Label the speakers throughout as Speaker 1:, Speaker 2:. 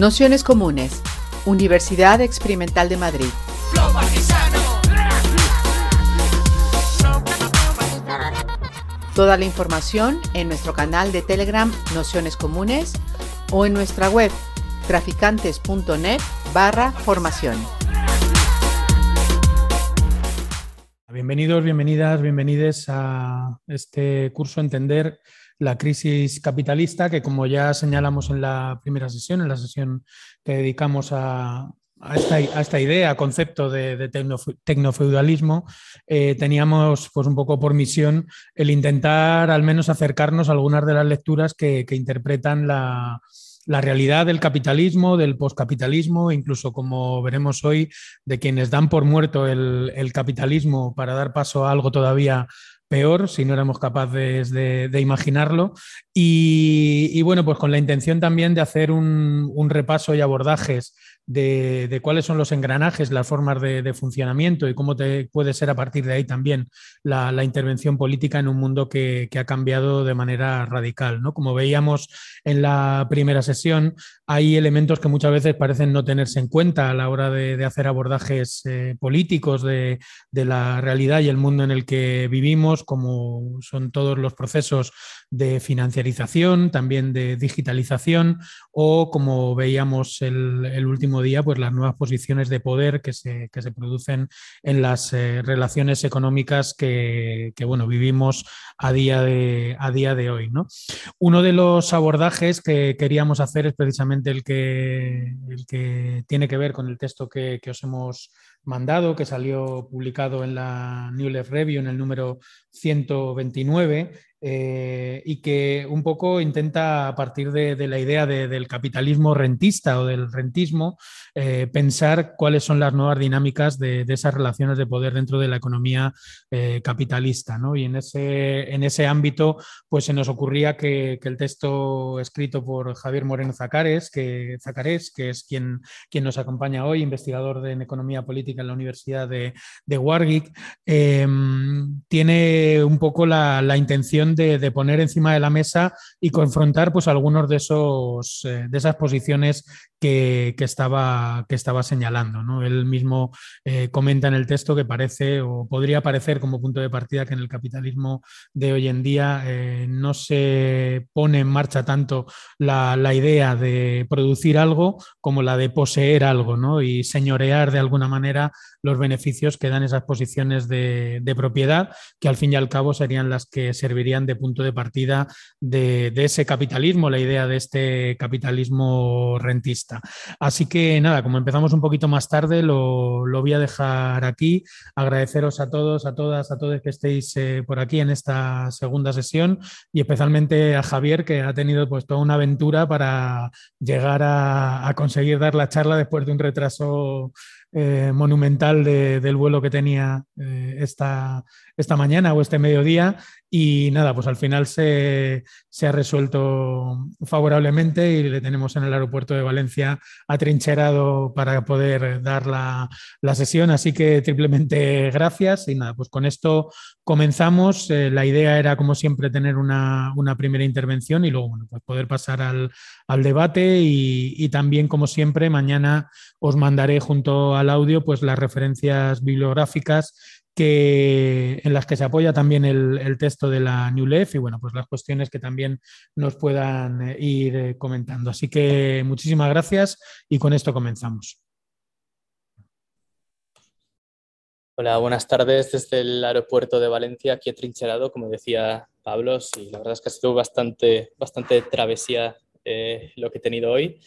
Speaker 1: Nociones Comunes, Universidad Experimental de Madrid. Toda la información en nuestro canal de Telegram Nociones Comunes o en nuestra web traficantes.net barra formación.
Speaker 2: Bienvenidos, bienvenidas, bienvenides a este curso Entender la crisis capitalista, que como ya señalamos en la primera sesión, en la sesión que dedicamos a, esta, idea, concepto de, tecnofeudalismo, eh, teníamos pues un poco por misión el intentar al menos acercarnos a algunas de las lecturas que, interpretan la, realidad del capitalismo, del poscapitalismo, incluso como veremos hoy, de quienes dan por muerto el capitalismo para dar paso a algo todavía peor si no éramos capaces de, imaginarlo. Y, bueno, pues con la intención también de hacer un repaso y abordajes de, cuáles son los engranajes, las formas de, funcionamiento y cómo te, puede ser a partir de ahí también la, intervención política en un mundo que, ha cambiado de manera radical. ¿no? Como veíamos en la primera sesión, hay elementos que muchas veces parecen no tenerse en cuenta a la hora de, hacer abordajes eh, políticos de, la realidad y el mundo en el que vivimos, como son todos los procesos de financiarización, también de digitalización o como veíamos el último día pues, las nuevas posiciones de poder que se, se producen en las eh, relaciones económicas que, bueno, vivimos a día de, a día de hoy. ¿no? Uno de los abordajes que queríamos hacer es precisamente el que, el que tiene que ver con el texto que, que os hemos mandado, que salió publicado en la New Left Review en el número 129 eh, y que un poco intenta, a partir de, la idea del capitalismo rentista o del rentismo, eh, pensar cuáles son las nuevas dinámicas de, esas relaciones de poder dentro de la economía eh, capitalista. Y en ese, en ese ámbito, pues se nos ocurría que, el texto escrito por Javier Moreno Zacares, que, Zacares, que es quien, quien nos acompaña hoy, investigador en economía política en la Universidad de Warwick, tiene un poco la, la intención de, poner encima de la mesa y confrontar pues, algunos de, esos, eh, de esas posiciones que, estaba, que estaba señalando. ¿no? Él mismo eh, comenta en el texto que parece o podría parecer como punto de partida que en el capitalismo de hoy en día eh, no se pone en marcha tanto la, idea de producir algo como la de poseer algo ¿no? y señorear de alguna manera los beneficios que dan esas posiciones de, de propiedad que al fin y al cabo serían las que servirían de punto de partida de, ese capitalismo, la idea de este capitalismo rentista. Así que nada, como empezamos un poquito más tarde, lo, voy a dejar aquí. Agradeceros a todos, a todas, a todos que estéis eh, por aquí en esta segunda sesión y especialmente a Javier, que ha tenido pues toda una aventura para llegar a conseguir dar la charla después de un retraso eh, monumental del vuelo que tenía eh, esta, esta mañana o este mediodía. Y nada, pues al final se, ha resuelto favorablemente y le tenemos en el aeropuerto de Valencia atrincherado para poder dar la, sesión. Así que triplemente gracias. Y nada, pues con esto comenzamos. Eh, la idea era, como siempre, tener una, primera intervención y luego bueno, pues poder pasar al, debate. Y, y también, como siempre, mañana os mandaré junto al audio pues las referencias bibliográficas que, en las que se apoya también el, texto de la New Left y bueno, pues las cuestiones que también nos puedan eh, ir eh, comentando. Así que muchísimas gracias y con esto comenzamos.
Speaker 3: Hola, buenas tardes desde el aeropuerto de Valencia, aquí he trincherado, como decía Pablo, sí, la verdad es que ha sido bastante, bastante travesía eh, lo que he tenido hoy,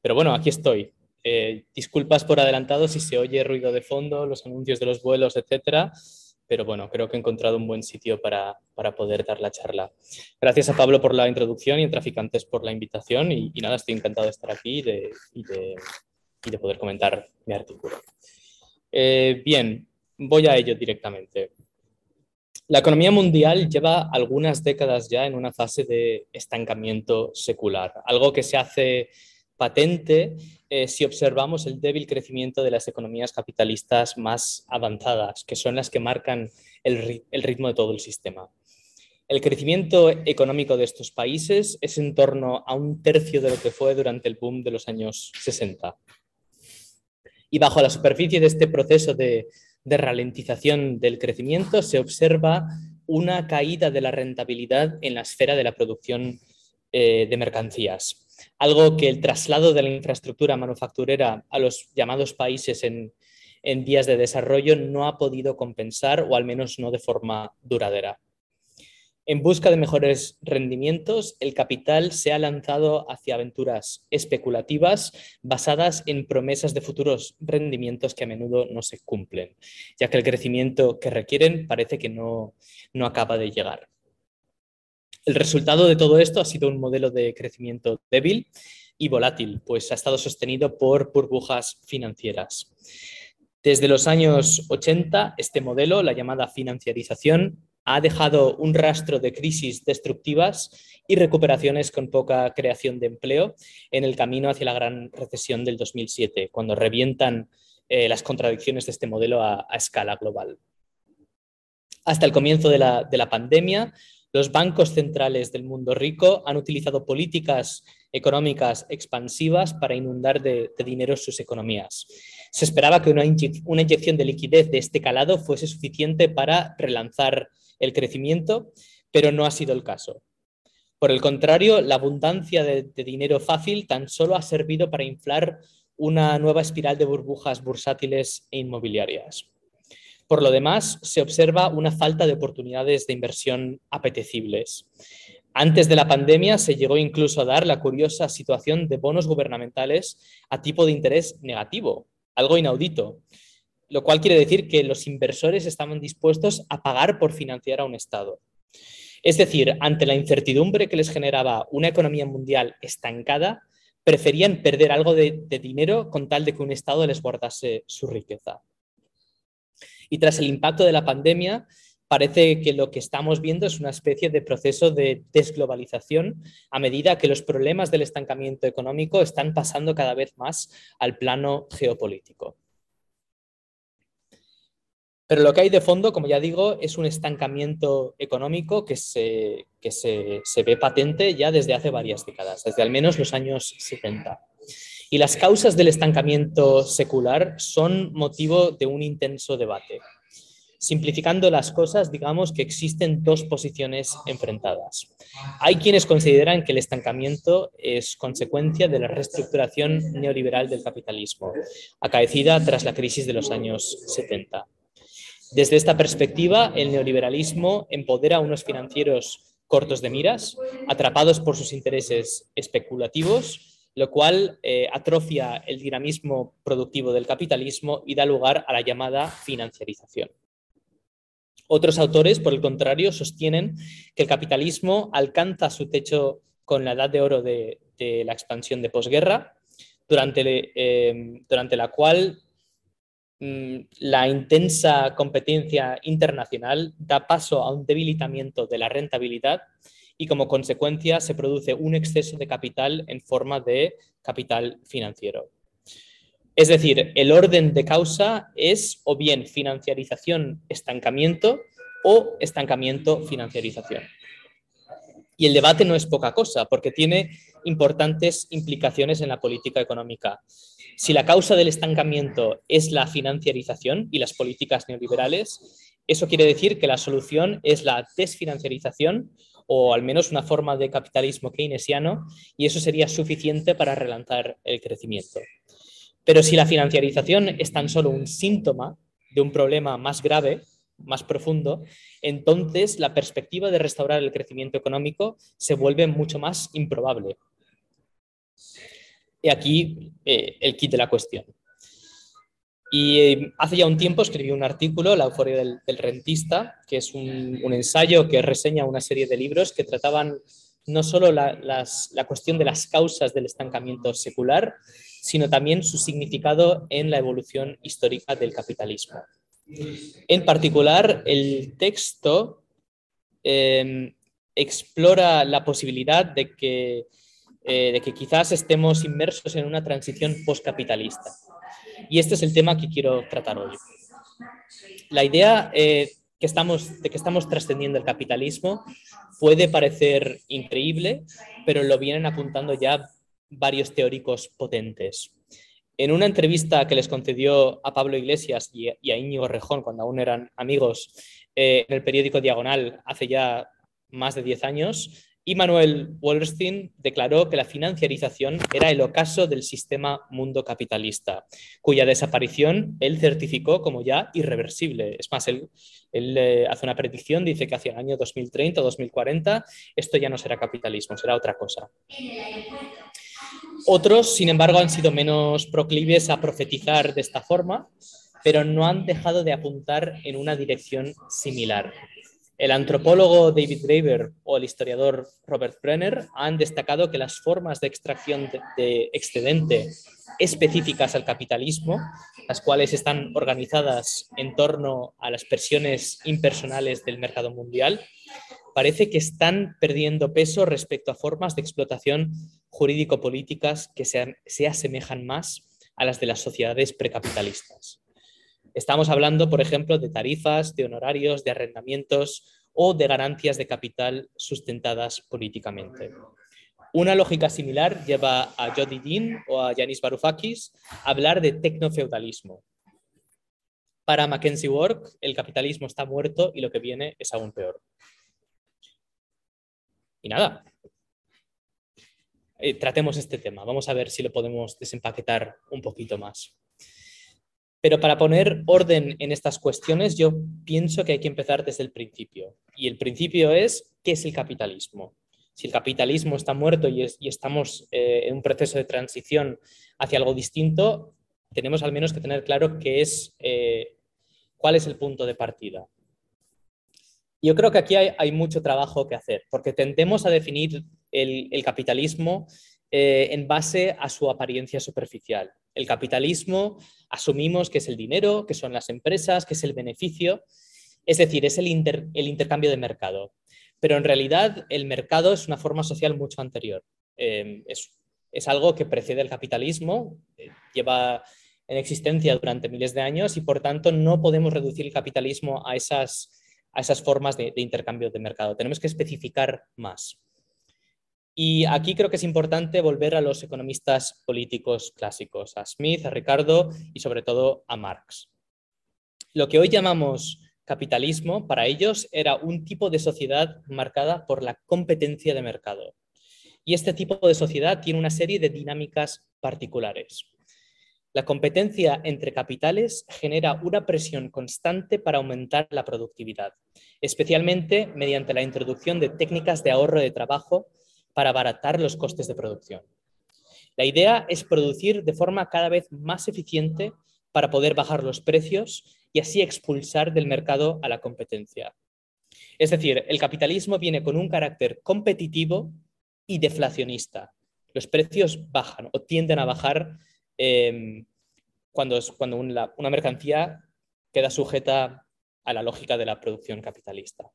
Speaker 3: pero bueno, aquí estoy, eh, disculpas por adelantado si se oye ruido de fondo, los anuncios de los vuelos, etcétera. Pero bueno, creo que he encontrado un buen sitio para, para poder dar la charla. Gracias a Pablo por la introducción y a Traficantes por la invitación. Y, nada, estoy encantado de estar aquí y de, y de, poder comentar mi artículo. Eh, bien, voy a ello directamente. La economía mundial lleva algunas décadas ya en una fase de estancamiento secular, algo que se hace patente eh, si observamos el débil crecimiento de las economías capitalistas más avanzadas, que son las que marcan el, ritmo de todo el sistema. El crecimiento económico de estos países es en torno a un tercio de lo que fue durante el boom de los años 60. Y bajo la superficie de este proceso de, ralentización del crecimiento se observa una caída de la rentabilidad en la esfera de la producción eh, de mercancías. Algo que el traslado de la infraestructura manufacturera a los llamados países en, en vías de desarrollo no ha podido compensar, o al menos no de forma duradera. En busca de mejores rendimientos, el capital se ha lanzado hacia aventuras especulativas basadas en promesas de futuros rendimientos que a menudo no se cumplen, ya que el crecimiento que requieren parece que no, no acaba de llegar. El resultado de todo esto ha sido un modelo de crecimiento débil y volátil, pues ha estado sostenido por burbujas financieras. Desde los años 80, este modelo, la llamada financiarización, ha dejado un rastro de crisis destructivas y recuperaciones con poca creación de empleo en el camino hacia la gran recesión del 2007, cuando revientan eh, las contradicciones de este modelo a, escala global. Hasta el comienzo de la, pandemia, los bancos centrales del mundo rico han utilizado políticas económicas expansivas para inundar de, dinero sus economías. Se esperaba que una, inyección de liquidez de este calado fuese suficiente para relanzar el crecimiento, pero no ha sido el caso. Por el contrario, la abundancia de, dinero fácil tan solo ha servido para inflar una nueva espiral de burbujas bursátiles e inmobiliarias. Por lo demás, se observa una falta de oportunidades de inversión apetecibles. Antes de la pandemia se llegó incluso a dar la curiosa situación de bonos gubernamentales a tipo de interés negativo, algo inaudito, lo cual quiere decir que los inversores estaban dispuestos a pagar por financiar a un Estado. Es decir, ante la incertidumbre que les generaba una economía mundial estancada, preferían perder algo de, dinero con tal de que un Estado les guardase su riqueza. Y tras el impacto de la pandemia, parece que lo que estamos viendo es una especie de proceso de desglobalización a medida que los problemas del estancamiento económico están pasando cada vez más al plano geopolítico. Pero lo que hay de fondo, como ya digo, es un estancamiento económico que, se, se, ve patente ya desde hace varias décadas, desde al menos los años 70. Y las causas del estancamiento secular son motivo de un intenso debate. Simplificando las cosas, digamos que existen dos posiciones enfrentadas. Hay quienes consideran que el estancamiento es consecuencia de la reestructuración neoliberal del capitalismo, acaecida tras la crisis de los años 70. Desde esta perspectiva, el neoliberalismo empodera a unos financieros cortos de miras, atrapados por sus intereses especulativos, lo cual eh, atrofia el dinamismo productivo del capitalismo y da lugar a la llamada financiarización. Otros autores, por el contrario, sostienen que el capitalismo alcanza su techo con la edad de oro de, la expansión de posguerra, durante, durante la cual Mm, la intensa competencia internacional da paso a un debilitamiento de la rentabilidad y como consecuencia se produce un exceso de capital en forma de capital financiero. Es decir, el orden de causa es o bien financiarización, estancamiento o estancamiento, financiarización. Y el debate no es poca cosa, porque tiene importantes implicaciones en la política económica. Si la causa del estancamiento es la financiarización y las políticas neoliberales, eso quiere decir que la solución es la desfinanciarización o al menos una forma de capitalismo keynesiano y eso sería suficiente para relanzar el crecimiento. Pero si la financiarización es tan solo un síntoma de un problema más grave, más profundo, entonces la perspectiva de restaurar el crecimiento económico se vuelve mucho más improbable. Y aquí eh, el kit de la cuestión. Y eh, hace ya un tiempo escribí un artículo, La euforia del, rentista, que es un, ensayo que reseña una serie de libros que trataban no solo la, cuestión de las causas del estancamiento secular, sino también su significado en la evolución histórica del capitalismo. En particular, el texto em, explora la posibilidad de que, eh, de que quizás estemos inmersos en una transición postcapitalista. Y este es el tema que quiero tratar hoy. La idea eh, que estamos, de que estamos trascendiendo el capitalismo puede parecer increíble, pero lo vienen apuntando ya varios teóricos potentes. En una entrevista que les concedió a Pablo Iglesias y a Íñigo Rejón cuando aún eran amigos eh, en el periódico Diagonal hace ya más de 10 años, y Manuel Wallerstein declaró que la financiarización era el ocaso del sistema mundo capitalista, cuya desaparición él certificó como ya irreversible. Es más, él, eh, hace una predicción, dice que hacia el año 2030 o 2040 esto ya no será capitalismo, será otra cosa. Otros, sin embargo, han sido menos proclives a profetizar de esta forma, pero no han dejado de apuntar en una dirección similar. El antropólogo David Graeber o el historiador Robert Brenner han destacado que las formas de extracción de, excedente específicas al capitalismo, las cuales están organizadas en torno a las presiones impersonales del mercado mundial, parece que están perdiendo peso respecto a formas de explotación jurídico-políticas que se, se asemejan más a las de las sociedades precapitalistas. Estamos hablando, por ejemplo, de tarifas, de honorarios, de arrendamientos o de ganancias de capital sustentadas políticamente. Una lógica similar lleva a Jody Dean o a Yanis Varoufakis a hablar de tecnofeudalismo. Para Mackenzie Work, el capitalismo está muerto y lo que viene es aún peor. Y nada, eh, tratemos este tema. Vamos a ver si lo podemos desempaquetar un poquito más. Pero para poner orden en estas cuestiones, yo pienso que hay que empezar desde el principio. Y el principio es, ¿qué es el capitalismo? Si el capitalismo está muerto y, estamos eh, en un proceso de transición hacia algo distinto, tenemos al menos que tener claro qué es, eh, cuál es el punto de partida. Yo creo que aquí hay, mucho trabajo que hacer, porque tendemos a definir el capitalismo eh, en base a su apariencia superficial. El capitalismo asumimos que es el dinero, que son las empresas, que es el beneficio, es decir, es el, intercambio de mercado. Pero en realidad el mercado es una forma social mucho anterior. Eh, es, algo que precede al capitalismo, eh, lleva en existencia durante miles de años y por tanto no podemos reducir el capitalismo a esas formas de intercambio de mercado. Tenemos que especificar más. Y aquí creo que es importante volver a los economistas políticos clásicos, a Smith, a Ricardo y sobre todo a Marx. Lo que hoy llamamos capitalismo para ellos era un tipo de sociedad marcada por la competencia de mercado. Y este tipo de sociedad tiene una serie de dinámicas particulares. La competencia entre capitales genera una presión constante para aumentar la productividad, especialmente mediante la introducción de técnicas de ahorro de trabajo para abaratar los costes de producción. La idea es producir de forma cada vez más eficiente para poder bajar los precios y así expulsar del mercado a la competencia. Es decir, el capitalismo viene con un carácter competitivo y deflacionista. Los precios bajan o tienden a bajar em, cuando, cuando una, mercancía queda sujeta a la lógica de la producción capitalista.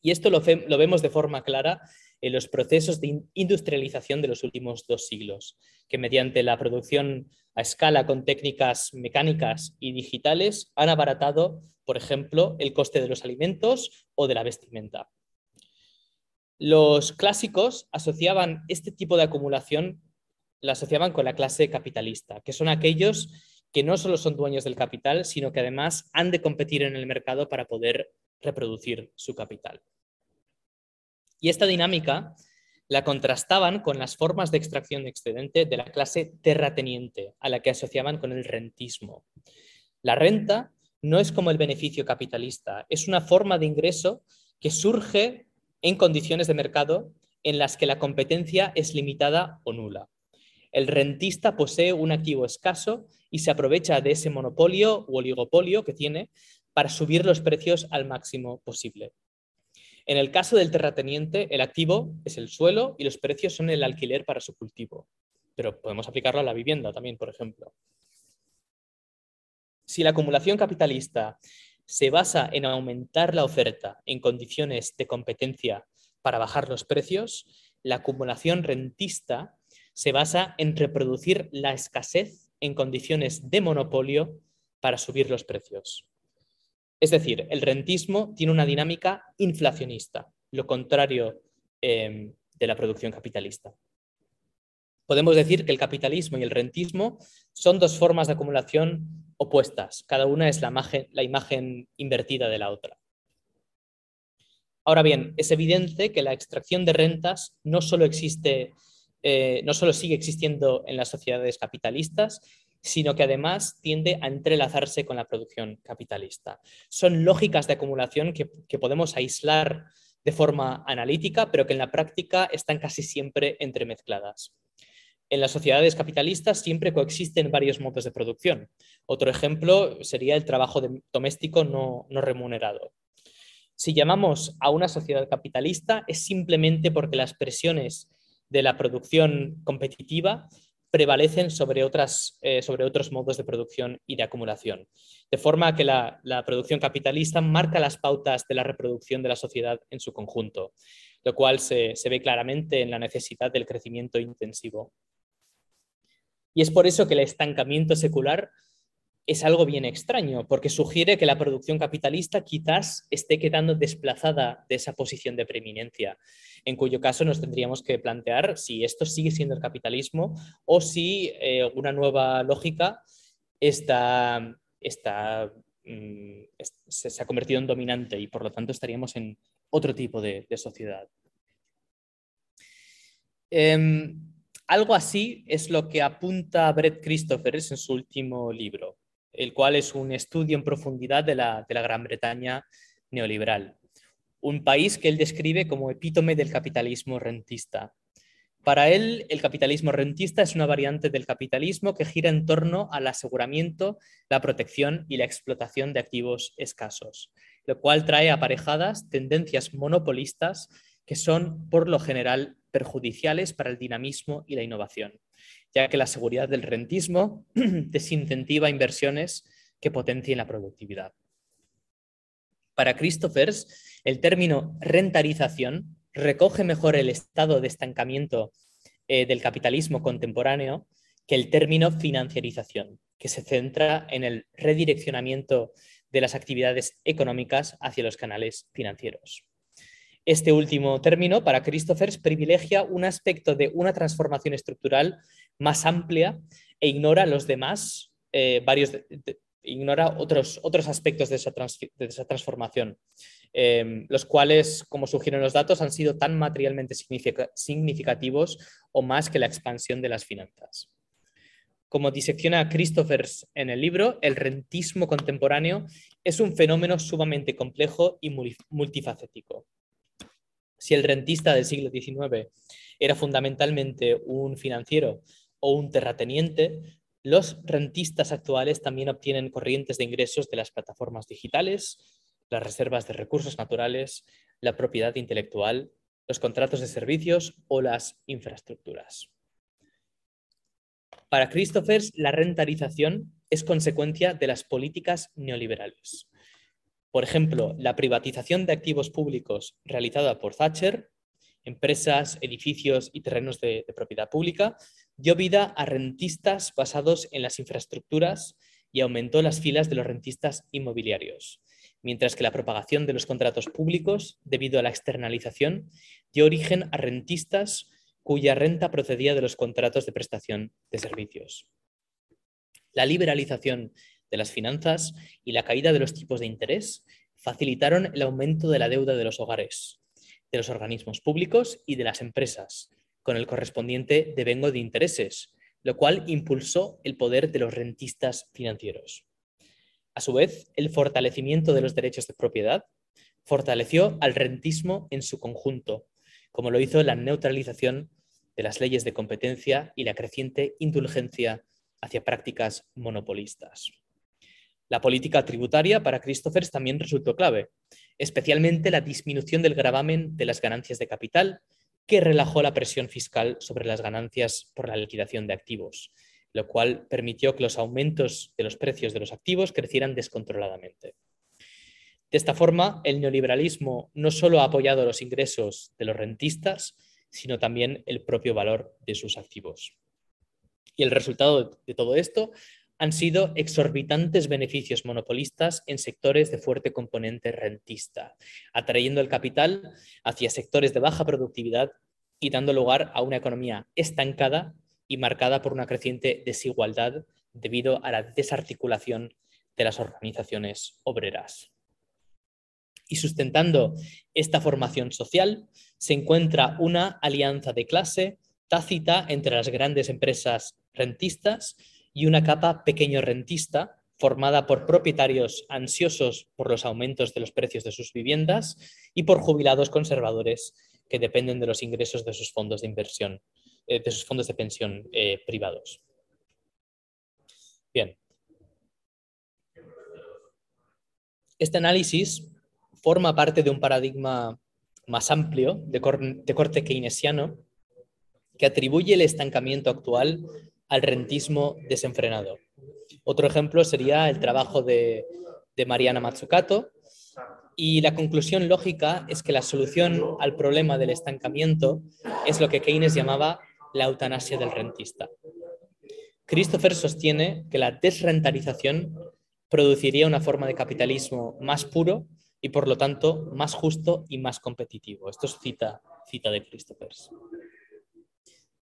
Speaker 3: Y esto lo vemos de forma clara en los procesos de industrialización de los últimos dos siglos, que mediante la producción a escala con técnicas mecánicas y digitales han abaratado, por ejemplo, el coste de los alimentos o de la vestimenta. Los clásicos asociaban este tipo de acumulación, la asociaban con la clase capitalista, que son aquellos que no solo son dueños del capital, sino que además han de competir en el mercado para poder reproducir su capital. Y esta dinámica la contrastaban con las formas de extracción de excedente de la clase terrateniente, a la que asociaban con el rentismo. La renta no es como el beneficio capitalista, es una forma de ingreso que surge en condiciones de mercado en las que la competencia es limitada o nula. El rentista posee un activo escaso y se aprovecha de ese monopolio u oligopolio que tiene para subir los precios al máximo posible. En el caso del terrateniente, el activo es el suelo y los precios son el alquiler para su cultivo. Pero podemos aplicarlo a la vivienda también, por ejemplo. Si la acumulación capitalista se basa en aumentar la oferta en condiciones de competencia para bajar los precios, la acumulación rentista se basa en reproducir la escasez en condiciones de monopolio para subir los precios. Es decir, el rentismo tiene una dinámica inflacionista, lo contrario em, de la producción capitalista. Podemos decir que el capitalismo y el rentismo son dos formas de acumulación opuestas. Cada una es la imagen, invertida de la otra. Ahora bien, es evidente que la extracción de rentas no solo existe, eh, no solo sigue existiendo en las sociedades capitalistas, sino que además tiende a entrelazarse con la producción capitalista. Son lógicas de acumulación que, podemos aislar de forma analítica, pero que en la práctica están casi siempre entremezcladas. En las sociedades capitalistas siempre coexisten varios modos de producción. Otro ejemplo sería el trabajo doméstico no, remunerado. Si llamamos a una sociedad capitalista es simplemente porque las presiones de la producción competitiva prevalecen sobre, otras, eh, sobre otros modos de producción y de acumulación. De forma que la, producción capitalista marca las pautas de la reproducción de la sociedad en su conjunto, lo cual se ve claramente en la necesidad del crecimiento intensivo y es por eso que el estancamiento secular es algo bien extraño, porque sugiere que la producción capitalista quizás esté quedando desplazada de esa posición de preeminencia, en cuyo caso nos tendríamos que plantear si esto sigue siendo el capitalismo o si eh, una nueva lógica está, está, mm, se, ha convertido en dominante y por lo tanto estaríamos en otro tipo de, sociedad. Em, algo así es lo que apunta Brett Christophers en su último libro, el cual es un estudio en profundidad de la, Gran Bretaña neoliberal, un país que él describe como epítome del capitalismo rentista. Para él, el capitalismo rentista es una variante del capitalismo que gira en torno al aseguramiento, la protección y la explotación de activos escasos, lo cual trae aparejadas tendencias monopolistas que son, por lo general, perjudiciales para el dinamismo y la innovación, ya que la seguridad del rentismo desincentiva inversiones que potencien la productividad. Para Christophers, el término rentarización recoge mejor el estado de estancamiento eh, del capitalismo contemporáneo que el término financiarización, que se centra en el redireccionamiento de las actividades económicas hacia los canales financieros. Este último término, para Christophers, privilegia un aspecto de una transformación estructural más amplia e ignora los demás, eh, varios ignora otros, otros aspectos de esa, transformación, em, los cuales, como sugieren los datos, han sido tan materialmente significativos o más que la expansión de las finanzas. Como disecciona Christophers en el libro, el rentismo contemporáneo es un fenómeno sumamente complejo y multifacético. Si el rentista del siglo XIX era fundamentalmente un financiero o un terrateniente, los rentistas actuales también obtienen corrientes de ingresos de las plataformas digitales, las reservas de recursos naturales, la propiedad intelectual, los contratos de servicios o las infraestructuras. Para Christophers, la rentarización es consecuencia de las políticas neoliberales. Por ejemplo, la privatización de activos públicos realizada por Thatcher, empresas, edificios y terrenos de, propiedad pública, dio vida a rentistas basados en las infraestructuras y aumentó las filas de los rentistas inmobiliarios, mientras que la propagación de los contratos públicos, debido a la externalización, dio origen a rentistas cuya renta procedía de los contratos de prestación de servicios. La liberalización de las finanzas y la caída de los tipos de interés facilitaron el aumento de la deuda de los hogares, de los organismos públicos y de las empresas, con el correspondiente devengo de intereses, lo cual impulsó el poder de los rentistas financieros. A su vez, el fortalecimiento de los derechos de propiedad fortaleció al rentismo en su conjunto, como lo hizo la neutralización de las leyes de competencia y la creciente indulgencia hacia prácticas monopolistas. La política tributaria para Christophers también resultó clave, especialmente la disminución del gravamen de las ganancias de capital, que relajó la presión fiscal sobre las ganancias por la liquidación de activos, lo cual permitió que los aumentos de los precios de los activos crecieran descontroladamente. De esta forma, el neoliberalismo no solo ha apoyado los ingresos de los rentistas, sino también el propio valor de sus activos. Y el resultado de todo esto han sido exorbitantes beneficios monopolistas en sectores de fuerte componente rentista, atrayendo el capital hacia sectores de baja productividad y dando lugar a una economía estancada y marcada por una creciente desigualdad debido a la desarticulación de las organizaciones obreras. Y sustentando esta formación social se encuentra una alianza de clase tácita entre las grandes empresas rentistas y una capa pequeño rentista formada por propietarios ansiosos por los aumentos de los precios de sus viviendas y por jubilados conservadores que dependen de los ingresos de sus fondos de inversión, eh, de sus fondos de pensión eh, privados. Bien. Este análisis forma parte de un paradigma más amplio de, de corte keynesiano que atribuye el estancamiento actual al rentismo desenfrenado. Otro ejemplo sería el trabajo de, Mariana Mazzucato, y la conclusión lógica es que la solución al problema del estancamiento es lo que Keynes llamaba la eutanasia del rentista. Christopher sostiene que la desrentarización produciría una forma de capitalismo más puro y por lo tanto más justo y más competitivo. Esto es cita, cita de Christopher.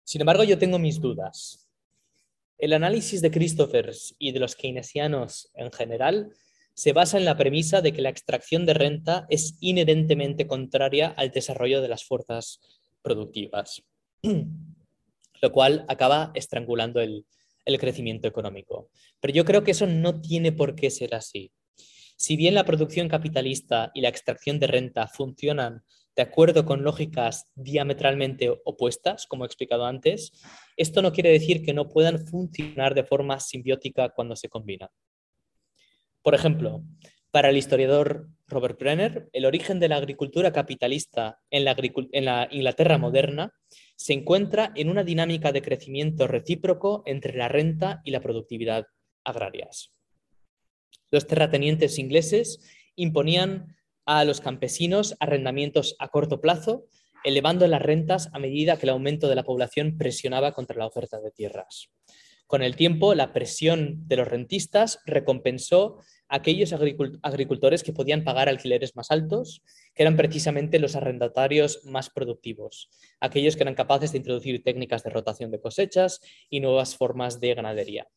Speaker 3: Sin embargo, yo tengo mis dudas. El análisis de Christophers y de los keynesianos en general se basa en la premisa de que la extracción de renta es inherentemente contraria al desarrollo de las fuerzas productivas, lo cual acaba estrangulando el, el crecimiento económico. Pero yo creo que eso no tiene por qué ser así. Si bien la producción capitalista y la extracción de renta funcionan de acuerdo con lógicas diametralmente opuestas, como he explicado antes, esto no quiere decir que no puedan funcionar de forma simbiótica cuando se combinan. Por ejemplo, para el historiador Robert Brenner, el origen de la agricultura capitalista en la, en la, Inglaterra moderna se encuentra en una dinámica de crecimiento recíproco entre la renta y la productividad agrarias. Los terratenientes ingleses imponían a los campesinos arrendamientos a corto plazo, elevando las rentas a medida que el aumento de la población presionaba contra la oferta de tierras. Con el tiempo, la presión de los rentistas recompensó a aquellos agricultores que podían pagar alquileres más altos, que eran precisamente los arrendatarios más productivos, aquellos que eran capaces de introducir técnicas de rotación de cosechas y nuevas formas de ganadería.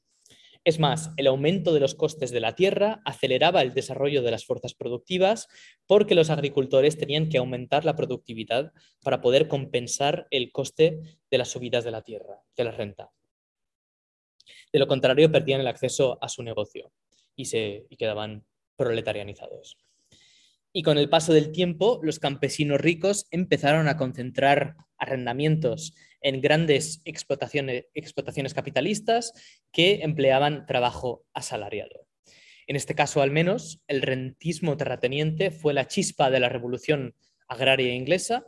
Speaker 3: Es más, el aumento de los costes de la tierra aceleraba el desarrollo de las fuerzas productivas porque los agricultores tenían que aumentar la productividad para poder compensar el coste de las subidas de la tierra, de la renta. De lo contrario, perdían el acceso a su negocio y, se, quedaban proletarianizados. Y con el paso del tiempo, los campesinos ricos empezaron a concentrar arrendamientos en grandes explotaciones, explotaciones capitalistas que empleaban trabajo asalariado. En este caso, al menos, el rentismo terrateniente fue la chispa de la revolución agraria inglesa,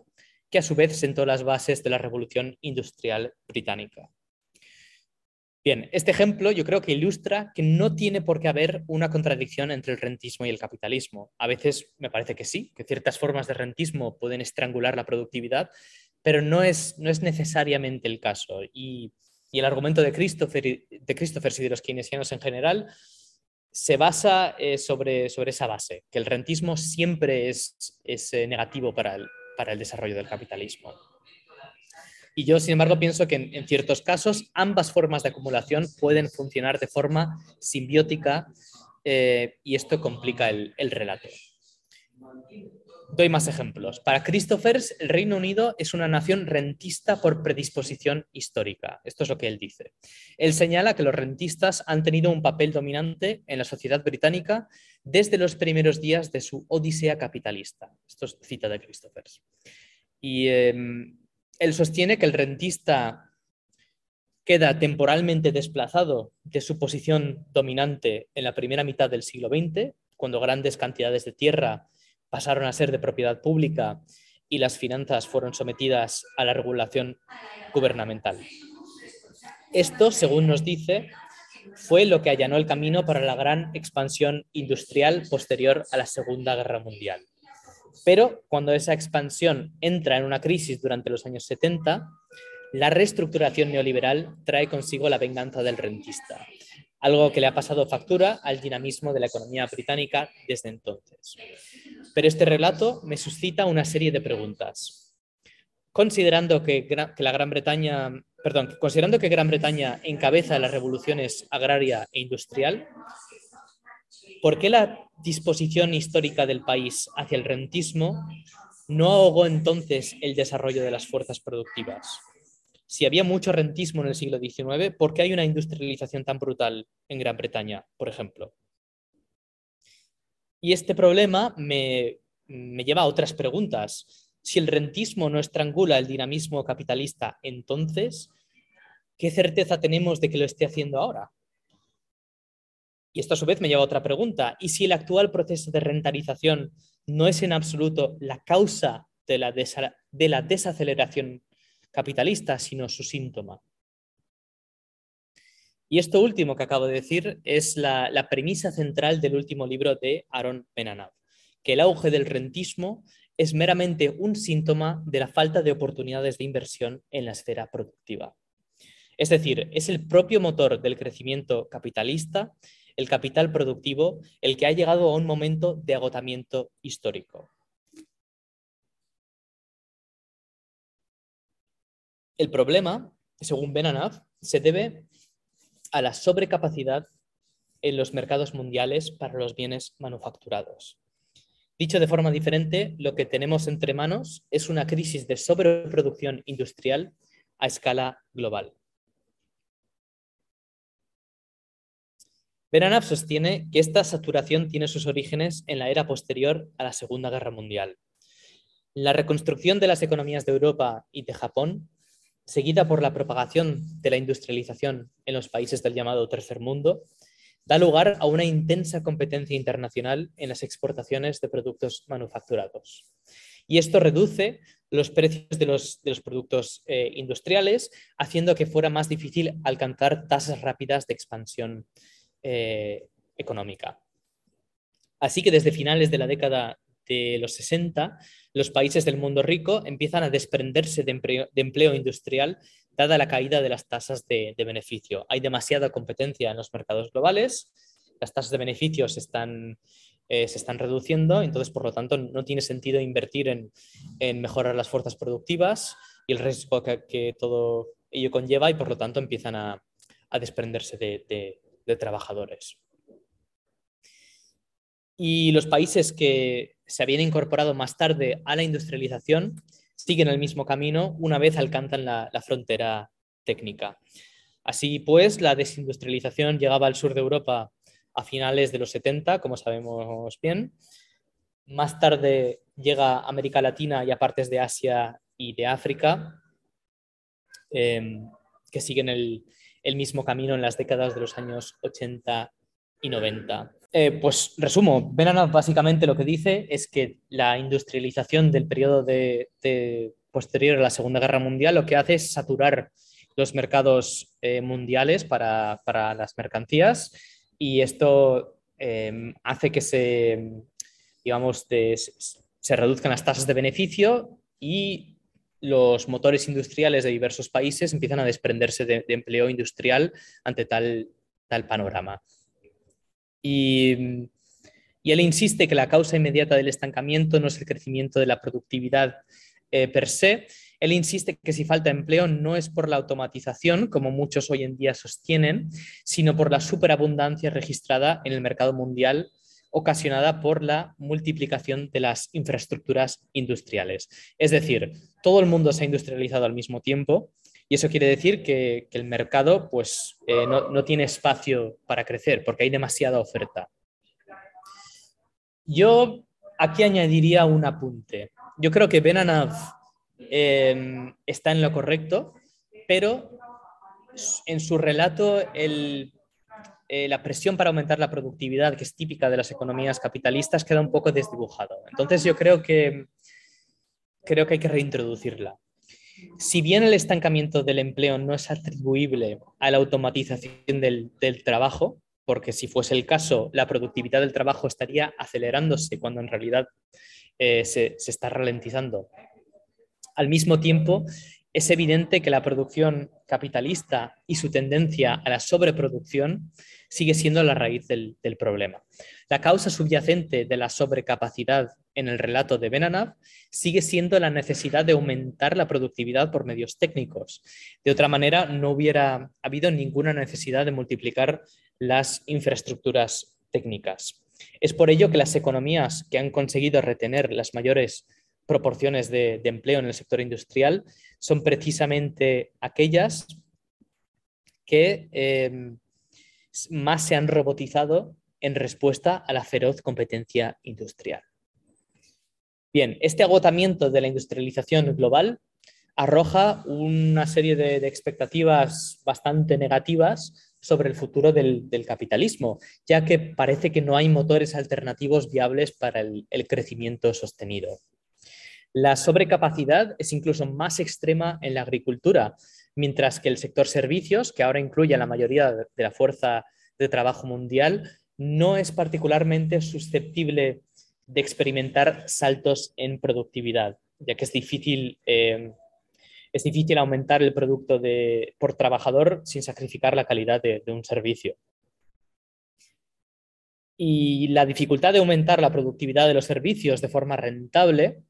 Speaker 3: que a su vez sentó las bases de la revolución industrial británica. Bien, este ejemplo yo creo que ilustra que no tiene por qué haber una contradicción entre el rentismo y el capitalismo. A veces me parece que sí, que ciertas formas de rentismo pueden estrangular la productividad, pero no es, no es necesariamente el caso. Y, el argumento de Christopher, de Christopher y de los keynesianos en general se basa eh, sobre, sobre esa base, que el rentismo siempre es, es eh, negativo para el, para el desarrollo del capitalismo. Y yo, sin embargo, pienso que en, ciertos casos ambas formas de acumulación pueden funcionar de forma simbiótica eh, y esto complica el, relato. Doy más ejemplos. Para Christophers, el Reino Unido es una nación rentista por predisposición histórica. Esto es lo que él dice. Él señala que los rentistas han tenido un papel dominante en la sociedad británica desde los primeros días de su odisea capitalista. Esto es cita de Christophers. Y em, él sostiene que el rentista queda temporalmente desplazado de su posición dominante en la primera mitad del siglo XX, cuando grandes cantidades de tierra pasaron a ser de propiedad pública y las finanzas fueron sometidas a la regulación gubernamental. Esto, según nos dice, fue lo que allanó el camino para la gran expansión industrial posterior a la Segunda Guerra Mundial. Pero cuando esa expansión entra en una crisis durante los años 70, la reestructuración neoliberal trae consigo la venganza del rentista. Algo que le ha pasado factura al dinamismo de la economía británica desde entonces. Pero este relato me suscita una serie de preguntas. Considerando que, la Gran Bretaña, perdón, considerando que Gran Bretaña encabeza las revoluciones agraria e industrial, ¿por qué la disposición histórica del país hacia el rentismo no ahogó entonces el desarrollo de las fuerzas productivas? Si había mucho rentismo en el siglo XIX, ¿por qué hay una industrialización tan brutal en Gran Bretaña, por ejemplo? Y este problema me, lleva a otras preguntas. Si el rentismo no estrangula el dinamismo capitalista, entonces, ¿qué certeza tenemos de que lo esté haciendo ahora? Y esto a su vez me lleva a otra pregunta. ¿Y si el actual proceso de rentarización no es en absoluto la causa de la, de la desaceleración capitalista, sino su síntoma. Y esto último que acabo de decir es la, premisa central del último libro de Aaron Benanav, que el auge del rentismo es meramente un síntoma de la falta de oportunidades de inversión en la esfera productiva. Es decir, es el propio motor del crecimiento capitalista, el capital productivo, el que ha llegado a un momento de agotamiento histórico. El problema, según Benanav, se debe a la sobrecapacidad en los mercados mundiales para los bienes manufacturados. Dicho de forma diferente, lo que tenemos entre manos es una crisis de sobreproducción industrial a escala global. Benanav sostiene que esta saturación tiene sus orígenes en la era posterior a la Segunda Guerra Mundial. La reconstrucción de las economías de Europa y de Japón seguida por la propagación de la industrialización en los países del llamado tercer mundo, da lugar a una intensa competencia internacional en las exportaciones de productos manufacturados. Y esto reduce los precios de los, productos eh, industriales, haciendo que fuera más difícil alcanzar tasas rápidas de expansión eh, económica. Así que desde finales de la década de los 60, los países del mundo rico empiezan a desprenderse de empleo, industrial dada la caída de las tasas de, beneficio. Hay demasiada competencia en los mercados globales, las tasas de beneficios están, eh, se están reduciendo, entonces por lo tanto no tiene sentido invertir en, mejorar las fuerzas productivas y el riesgo que, todo ello conlleva y por lo tanto empiezan a, desprenderse de trabajadores. Y los países que se habían incorporado más tarde a la industrialización siguen el mismo camino una vez alcanzan la, frontera técnica. Así pues, la desindustrialización llegaba al sur de Europa a finales de los 70, como sabemos bien. Más tarde llega a América Latina y a partes de Asia y de África, em, que siguen el, el mismo camino en las décadas de los años 80 y 90. Eh, pues resumo, Benanav básicamente lo que dice es que la industrialización del periodo posterior a la Segunda Guerra Mundial lo que hace es saturar los mercados eh, mundiales para, las mercancías y esto em, hace que se, digamos, se reduzcan las tasas de beneficio y los motores industriales de diversos países empiezan a desprenderse de, empleo industrial ante tal panorama. Y, él insiste que la causa inmediata del estancamiento no es el crecimiento de la productividad eh, per se. Él insiste que si falta empleo no es por la automatización, como muchos hoy en día sostienen, sino por la superabundancia registrada en el mercado mundial ocasionada por la multiplicación de las infraestructuras industriales. Es decir, todo el mundo se ha industrializado al mismo tiempo y eso quiere decir que, el mercado pues, eh, no, tiene espacio para crecer porque hay demasiada oferta. Yo aquí añadiría un apunte. Yo creo que Benanav em, está en lo correcto, pero en su relato eh, la presión para aumentar la productividad, que es típica de las economías capitalistas, queda un poco desdibujado. Entonces yo creo que, creo que hay que reintroducirla. Si bien el estancamiento del empleo no es atribuible a la automatización del, trabajo, porque si fuese el caso, la productividad del trabajo estaría acelerándose cuando en realidad eh, se, está ralentizando. Al mismo tiempo, es evidente que la producción capitalista y su tendencia a la sobreproducción sigue siendo la raíz del, problema. La causa subyacente de la sobrecapacidad en el relato de Benanav sigue siendo la necesidad de aumentar la productividad por medios técnicos. De otra manera, no hubiera habido ninguna necesidad de multiplicar las infraestructuras técnicas. Es por ello que las economías que han conseguido retener las mayores proporciones de, empleo en el sector industrial son precisamente aquellas que eh, más se han robotizado en respuesta a la feroz competencia industrial. Bien, este agotamiento de la industrialización global arroja una serie de, expectativas bastante negativas sobre el futuro del, capitalismo, ya que parece que no hay motores alternativos viables para el crecimiento sostenido. La sobrecapacidad es incluso más extrema en la agricultura, mientras que el sector servicios, que ahora incluye a la mayoría de la fuerza de trabajo mundial, no es particularmente susceptible de experimentar saltos en productividad, ya que es difícil, eh, es difícil aumentar el producto por trabajador sin sacrificar la calidad de un servicio. Y la dificultad de aumentar la productividad de los servicios de forma rentable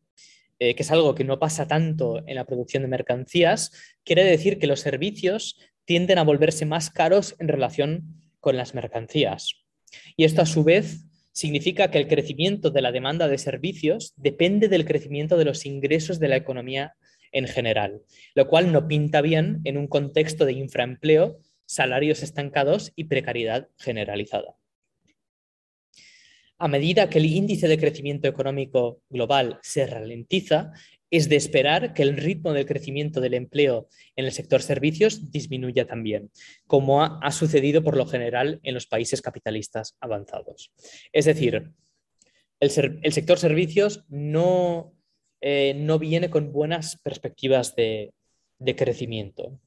Speaker 3: eh, que es algo que no pasa tanto en la producción de mercancías, quiere decir que los servicios tienden a volverse más caros en relación con las mercancías. Y esto a su vez significa que el crecimiento de la demanda de servicios depende del crecimiento de los ingresos de la economía en general, lo cual no pinta bien en un contexto de infraempleo, salarios estancados y precariedad generalizada. A medida que el índice de crecimiento económico global se ralentiza, es de esperar que el ritmo del crecimiento del empleo en el sector servicios disminuya también, como ha, sucedido por lo general en los países capitalistas avanzados. Es decir, el, sector servicios no, eh, no, viene con buenas perspectivas de, de crecimiento.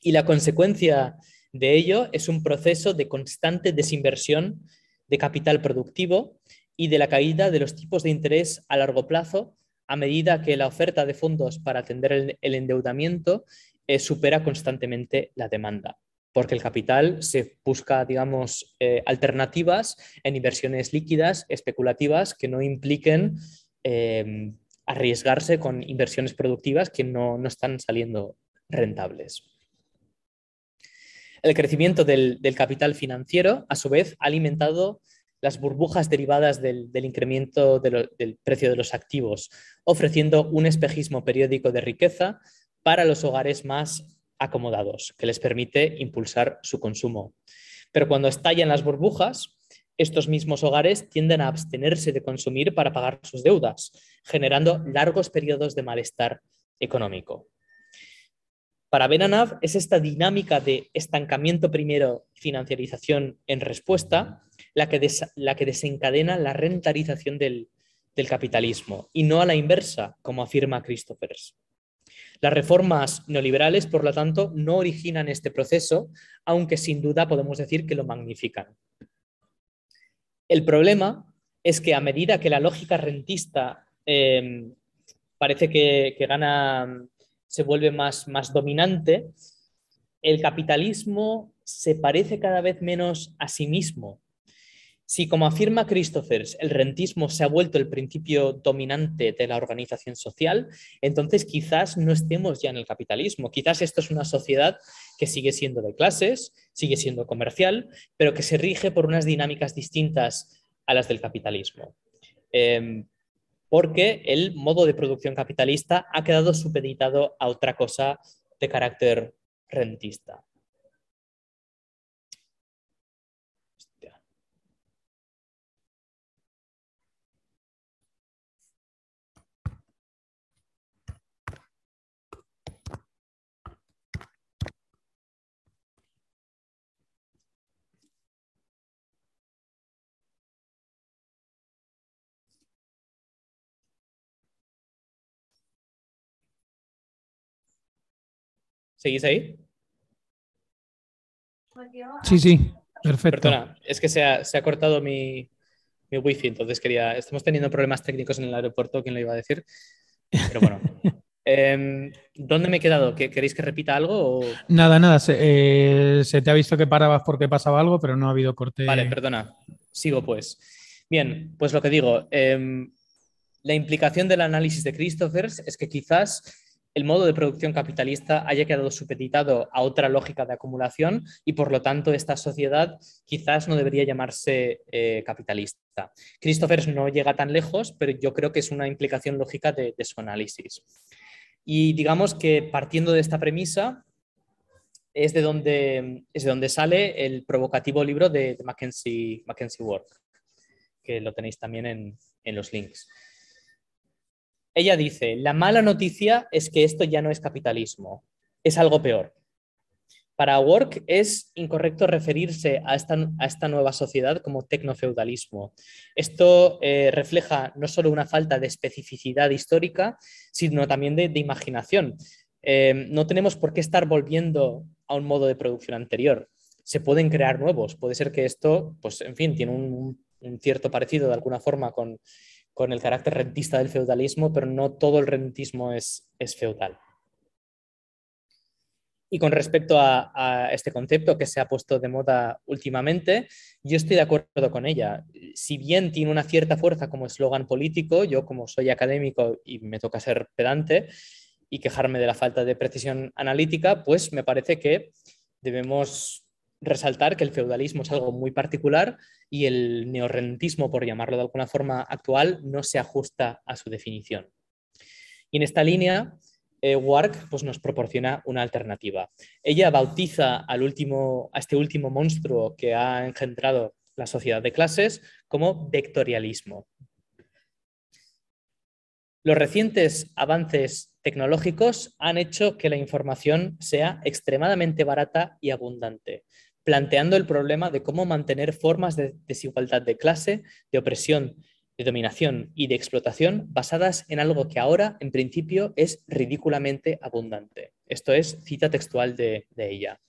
Speaker 3: Y la consecuencia de ello es un proceso de constante desinversión de capital productivo y de la caída de los tipos de interés a largo plazo a medida que la oferta de fondos para atender el, endeudamiento eh, supera constantemente la demanda, porque el capital se busca, digamos, eh, alternativas en inversiones líquidas, especulativas, que no impliquen eh, arriesgarse con inversiones productivas que no, no están saliendo rentables. El crecimiento del, capital financiero, a su vez, ha alimentado las burbujas derivadas del, incremento del precio de los activos, ofreciendo un espejismo periódico de riqueza para los hogares más acomodados, que les permite impulsar su consumo. Pero cuando estallan las burbujas, estos mismos hogares tienden a abstenerse de consumir para pagar sus deudas, generando largos periodos de malestar económico. Para Benanav es esta dinámica de estancamiento primero, financiarización en respuesta, la que, la que desencadena la rentarización del, del capitalismo y no a la inversa, como afirma Christophers. Las reformas neoliberales, por lo tanto, no originan este proceso, aunque sin duda podemos decir que lo magnifican. El problema es que a medida que la lógica rentista eh, parece que, que, gana se vuelve más, más dominante, el capitalismo se parece cada vez menos a sí mismo. Si, como afirma Christophers, el rentismo se ha vuelto el principio dominante de la organización social, entonces quizás no estemos ya en el capitalismo. Quizás esto es una sociedad que sigue siendo de clases, sigue siendo comercial, pero que se rige por unas dinámicas distintas a las del capitalismo. Em, porque el modo de producción capitalista ha quedado supeditado a otra cosa de carácter rentista. ¿Seguís ahí?
Speaker 2: Sí, sí, perfecto.
Speaker 3: Perdona, es que se ha, cortado mi, mi wifi, entonces quería. Estamos teniendo problemas técnicos en el aeropuerto, ¿quién lo iba a decir? Pero bueno. Em, ¿Dónde me he quedado? ¿Queréis que repita algo?
Speaker 2: Nada, nada. Se, se, te ha visto que parabas porque pasaba algo, pero no ha habido corte.
Speaker 3: Vale, perdona. Sigo pues. Bien, pues lo que digo, em, la implicación del análisis de Christopher es que quizás el modo de producción capitalista haya quedado supeditado a otra lógica de acumulación y por lo tanto esta sociedad quizás no debería llamarse eh, capitalista. Christopher no llega tan lejos, pero yo creo que es una implicación lógica de, su análisis. Y digamos que partiendo de esta premisa es de donde, es de donde sale el provocativo libro de, Mackenzie, Mackenzie Work que lo tenéis también en, los links. Ella dice, la mala noticia es que esto ya no es capitalismo, es algo peor. Para Work es incorrecto referirse a esta, a esta nueva sociedad como tecnofeudalismo. Esto eh, refleja no solo una falta de especificidad histórica, sino también de, imaginación. Eh, no tenemos por qué estar volviendo a un modo de producción anterior. Se pueden crear nuevos. Puede ser que esto, pues, en fin, tiene un cierto parecido de alguna forma con, el carácter rentista del feudalismo, pero no todo el rentismo es feudal. Y con respecto a, este concepto que se ha puesto de moda últimamente, yo estoy de acuerdo con ella. Si bien tiene una cierta fuerza como eslogan político, yo como soy académico y me toca ser pedante y quejarme de la falta de precisión analítica, pues me parece que debemos resaltar que el feudalismo es algo muy particular y el neorrentismo, por llamarlo de alguna forma actual, no se ajusta a su definición. Y en esta línea, eh, Wark pues, nos proporciona una alternativa. Ella bautiza al último, a este último monstruo que ha engendrado la sociedad de clases como vectorialismo. Los recientes avances tecnológicos han hecho que la información sea extremadamente barata y abundante, planteando el problema de cómo mantener formas de desigualdad de clase, de opresión, de dominación y de explotación basadas en algo que ahora, en principio, es ridículamente abundante. Esto es cita textual de, ella.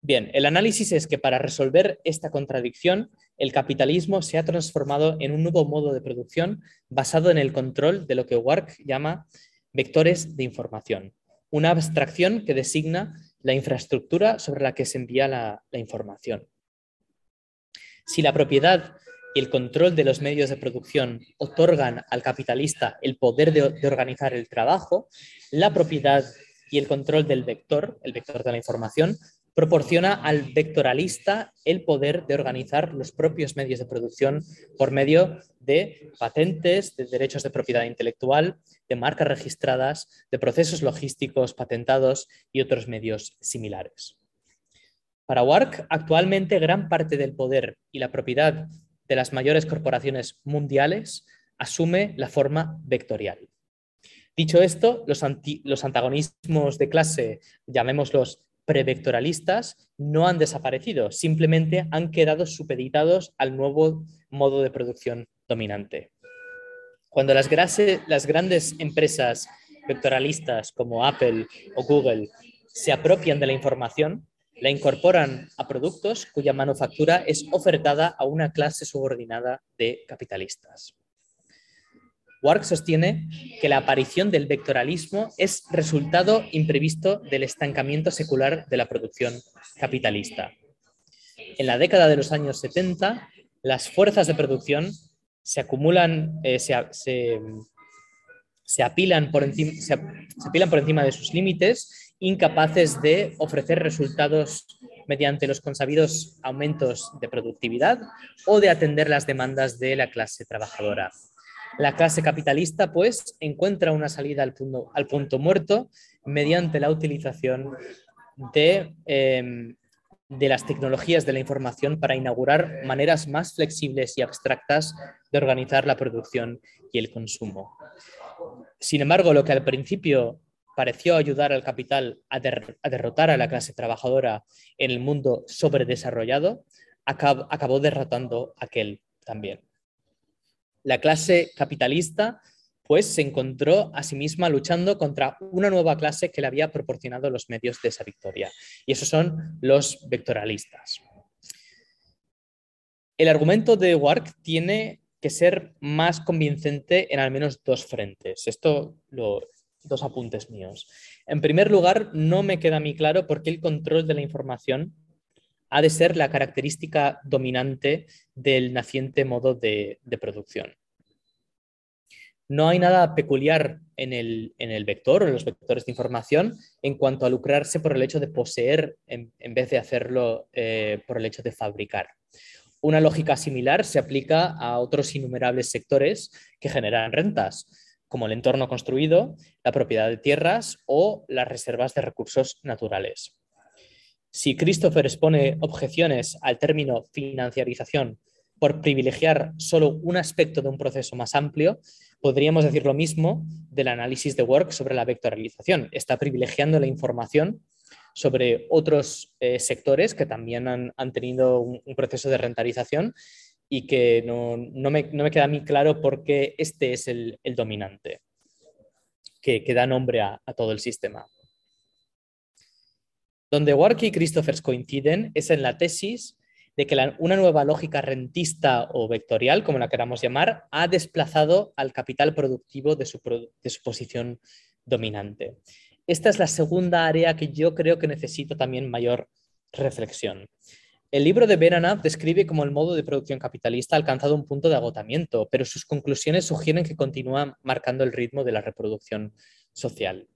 Speaker 3: Bien, el análisis es que para resolver esta contradicción, el capitalismo se ha transformado en un nuevo modo de producción basado en el control de lo que Wark llama vectores de información, una abstracción que designa la infraestructura sobre la que se envía la, información. Si la propiedad y el control de los medios de producción otorgan al capitalista el poder de, organizar el trabajo, la propiedad y el control del vector, el vector de la información, proporciona al vectoralista el poder de organizar los propios medios de producción por medio de patentes, de derechos de propiedad intelectual, de marcas registradas, de procesos logísticos patentados y otros medios similares. Para Wark, actualmente gran parte del poder y la propiedad de las mayores corporaciones mundiales asume la forma vectorial. Dicho esto, los, los antagonismos de clase, llamémoslos prevectoralistas no han desaparecido, simplemente han quedado supeditados al nuevo modo de producción dominante. Cuando las, grandes empresas vectoralistas como Apple o Google se apropian de la información, la incorporan a productos cuya manufactura es ofertada a una clase subordinada de capitalistas. Wark sostiene que la aparición del vectoralismo es resultado imprevisto del estancamiento secular de la producción capitalista. En la década de los años 70, las fuerzas de producción se acumulan, eh, se, apilan por encima, se apilan por encima de sus límites, incapaces de ofrecer resultados mediante los consabidos aumentos de productividad o de atender las demandas de la clase trabajadora. La clase capitalista, pues, encuentra una salida al punto, al punto muerto mediante la utilización de, em, de las tecnologías de la información para inaugurar maneras más flexibles y abstractas de organizar la producción y el consumo. Sin embargo, lo que al principio pareció ayudar al capital a, derrotar a la clase trabajadora en el mundo sobredesarrollado, acabó derrotando aquel también la clase capitalista pues se encontró a sí misma luchando contra una nueva clase que le había proporcionado los medios de esa victoria. Y esos son los vectoralistas. El argumento de Wark tiene que ser más convincente en al menos dos frentes. Esto lo, dos apuntes míos. En primer lugar, no me queda muy claro por qué el control de la información ha de ser la característica dominante del naciente modo de, producción. No hay nada peculiar en el, vector o en los vectores de información en cuanto a lucrarse por el hecho de poseer en, vez de hacerlo eh, por el hecho de fabricar. Una lógica similar se aplica a otros innumerables sectores que generan rentas, como el entorno construido, la propiedad de tierras o las reservas de recursos naturales. Si Christopher expone objeciones al término financiarización por privilegiar solo un aspecto de un proceso más amplio, podríamos decir lo mismo del análisis de Work sobre la vectorialización. Está privilegiando la información sobre otros eh, sectores que también han, tenido un, proceso de rentarización y que no, me, queda a mí claro por qué este es el, dominante, que, da nombre a todo el sistema. Donde Wark y Christophers coinciden es en la tesis de que una nueva lógica rentista o vectorial, como la queramos llamar, ha desplazado al capital productivo de su, posición dominante. Esta es la segunda área que yo creo que necesita también mayor reflexión. El libro de Beranov describe cómo el modo de producción capitalista ha alcanzado un punto de agotamiento, pero sus conclusiones sugieren que continúa marcando el ritmo de la reproducción social.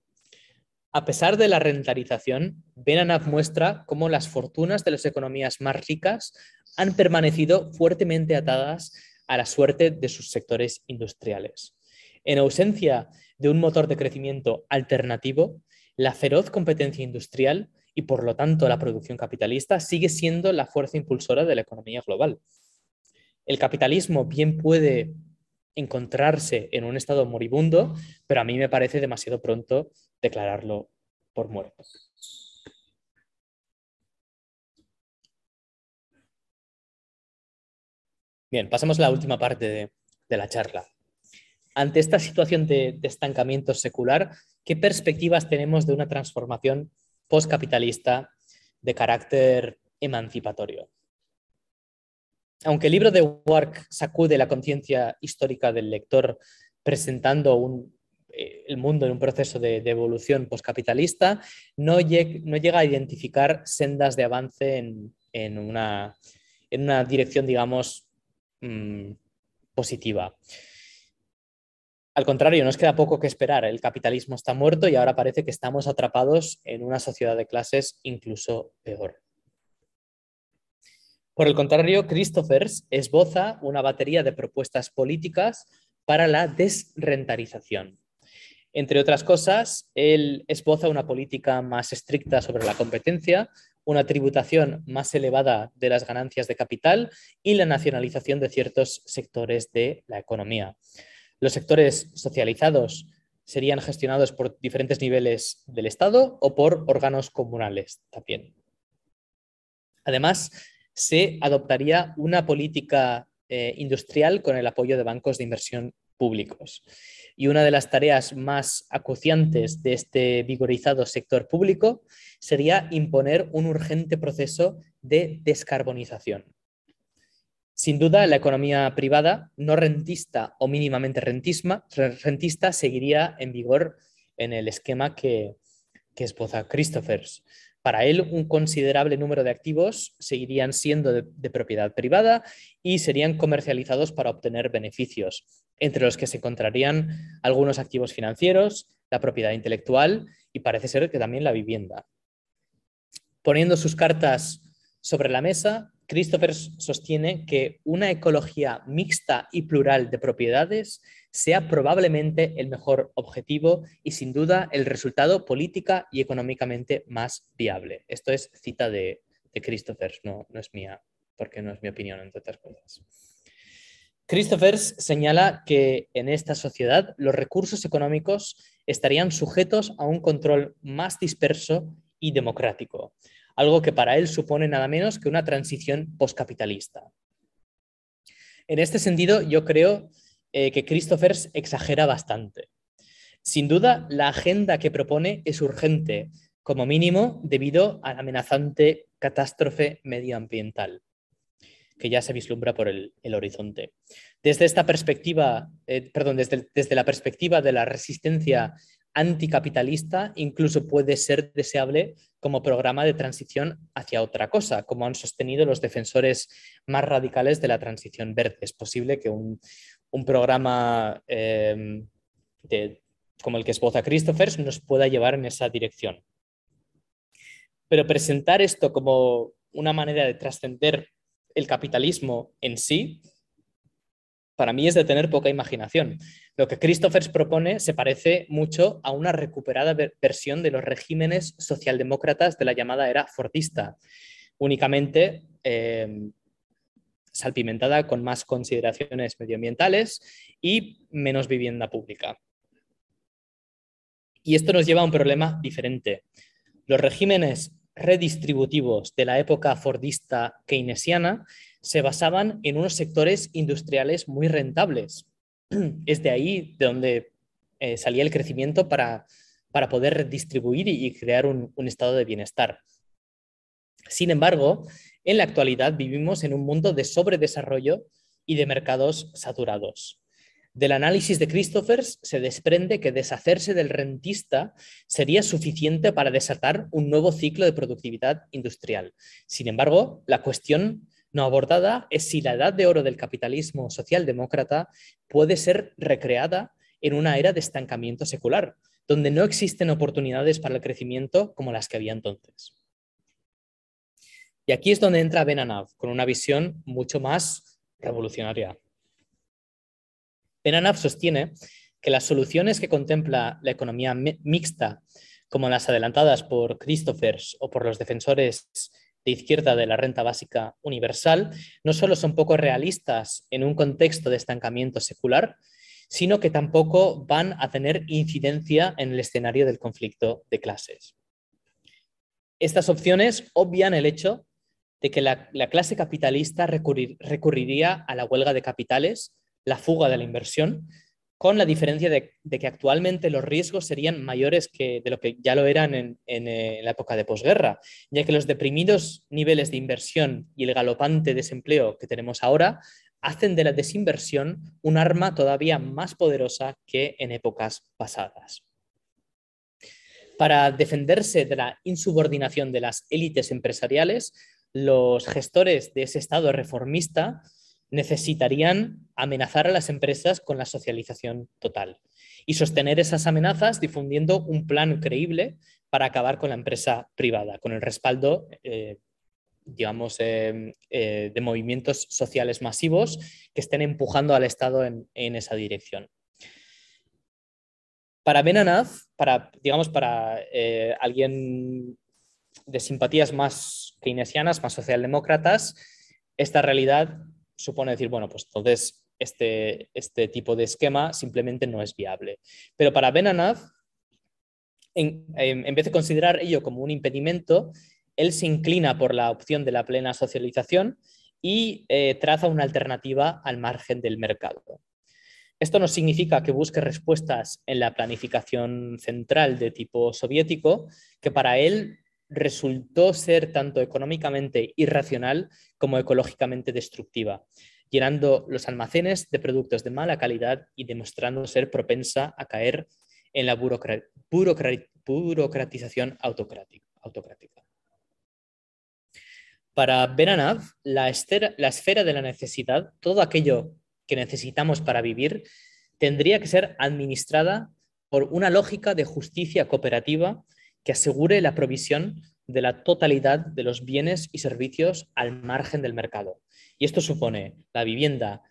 Speaker 3: A pesar de la rentarización, Benanav muestra cómo las fortunas de las economías más ricas han permanecido fuertemente atadas a la suerte de sus sectores industriales. En ausencia de un motor de crecimiento alternativo, la feroz competencia industrial y por lo tanto la producción capitalista sigue siendo la fuerza impulsora de la economía global. El capitalismo bien puede encontrarse en un estado moribundo, pero a mí me parece demasiado pronto declararlo por muerto. Bien, pasamos a la última parte de, la charla. Ante esta situación de, estancamiento secular, ¿qué perspectivas tenemos de una transformación postcapitalista de carácter emancipatorio? Aunque el libro de Work sacude la conciencia histórica del lector presentando un el mundo en un proceso de, evolución postcapitalista, no, no, llega a identificar sendas de avance en, una, dirección, digamos, mm, positiva. Al contrario, nos queda poco que esperar. El capitalismo está muerto y ahora parece que estamos atrapados en una sociedad de clases incluso peor. Por el contrario, Christophers esboza una batería de propuestas políticas para la desrentarización. Entre otras cosas, él esboza una política más estricta sobre la competencia, una tributación más elevada de las ganancias de capital y la nacionalización de ciertos sectores de la economía. Los sectores socializados serían gestionados por diferentes niveles del Estado o por órganos comunales también. Además, se adoptaría una política eh, industrial con el apoyo de bancos de inversión públicos. Y una de las tareas más acuciantes de este vigorizado sector público sería imponer un urgente proceso de descarbonización. Sin duda, la economía privada, no rentista o mínimamente rentista, seguiría en vigor en el esquema que, que esposa Christophers. Para él, un considerable número de activos seguirían siendo de, propiedad privada y serían comercializados para obtener beneficios, entre los que se encontrarían algunos activos financieros, la propiedad intelectual y parece ser que también la vivienda. Poniendo sus cartas sobre la mesa, Christopher sostiene que una ecología mixta y plural de propiedades sea probablemente el mejor objetivo y sin duda el resultado política y económicamente más viable. Esto es cita de, Christopher, no, no es mía, porque no es mi opinión, entre otras cosas. Christopher señala que en esta sociedad los recursos económicos estarían sujetos a un control más disperso y democrático, algo que para él supone nada menos que una transición postcapitalista. En este sentido, yo creo eh, que Christophers exagera bastante. Sin duda, la agenda que propone es urgente, como mínimo debido a la amenazante catástrofe medioambiental que ya se vislumbra por el, horizonte. Desde esta perspectiva, eh, perdón, desde, desde la perspectiva de la resistencia anticapitalista incluso puede ser deseable como programa de transición hacia otra cosa, como han sostenido los defensores más radicales de la transición verde. Es posible que un, programa em, como el que esboza Christophers nos pueda llevar en esa dirección. Pero presentar esto como una manera de trascender el capitalismo en sí para mí es de tener poca imaginación. Lo que Christophers propone se parece mucho a una recuperada versión de los regímenes socialdemócratas de la llamada era fordista, únicamente em, salpimentada con más consideraciones medioambientales y menos vivienda pública. Y esto nos lleva a un problema diferente. Los regímenes redistributivos de la época fordista keynesiana se basaban en unos sectores industriales muy rentables. Es de ahí de donde eh, salía el crecimiento para, para poder redistribuir y, crear un, un estado de bienestar. Sin embargo, en la actualidad vivimos en un mundo de sobredesarrollo y de mercados saturados. Del análisis de Christophers se desprende que deshacerse del rentista sería suficiente para desatar un nuevo ciclo de productividad industrial. Sin embargo, la cuestión no abordada es si la edad de oro del capitalismo socialdemócrata puede ser recreada en una era de estancamiento secular, donde no existen oportunidades para el crecimiento como las que había entonces. Y aquí es donde entra Benanav, con una visión mucho más revolucionaria. Benanav sostiene que las soluciones que contempla la economía mixta, como las adelantadas por Christophers o por los defensores de izquierda de la renta básica universal no solo son poco realistas en un contexto de estancamiento secular, sino que tampoco van a tener incidencia en el escenario del conflicto de clases. Estas opciones obvian el hecho de que la, clase capitalista recurriría a la huelga de capitales, la fuga de la inversión, con la diferencia de, que actualmente los riesgos serían mayores que de lo que ya lo eran en, eh, la época de posguerra, ya que los deprimidos niveles de inversión y el galopante desempleo que tenemos ahora hacen de la desinversión un arma todavía más poderosa que en épocas pasadas. Para defenderse de la insubordinación de las élites empresariales, los gestores de ese Estado reformista necesitarían amenazar a las empresas con la socialización total y sostener esas amenazas difundiendo un plan creíble para acabar con la empresa privada, con el respaldo, eh, digamos, eh, eh, de movimientos sociales masivos que estén empujando al Estado en, esa dirección. Para Benanaz, para, digamos, para alguien de simpatías más keynesianas, más socialdemócratas, esta realidad supone decir, bueno, pues entonces este, este tipo de esquema simplemente no es viable. Pero para Benanav, en, en, vez de considerar ello como un impedimento, él se inclina por la opción de la plena socialización y eh, traza una alternativa al margen del mercado. Esto no significa que busque respuestas en la planificación central de tipo soviético, que para él resultó ser tanto económicamente irracional como ecológicamente destructiva, llenando los almacenes de productos de mala calidad y demostrando ser propensa a caer en la burocratización autocrática. Para Benanav, la, la esfera de la necesidad, todo aquello que necesitamos para vivir, tendría que ser administrada por una lógica de justicia cooperativa que asegure la provisión de la totalidad de los bienes y servicios al margen del mercado. Y esto supone la vivienda,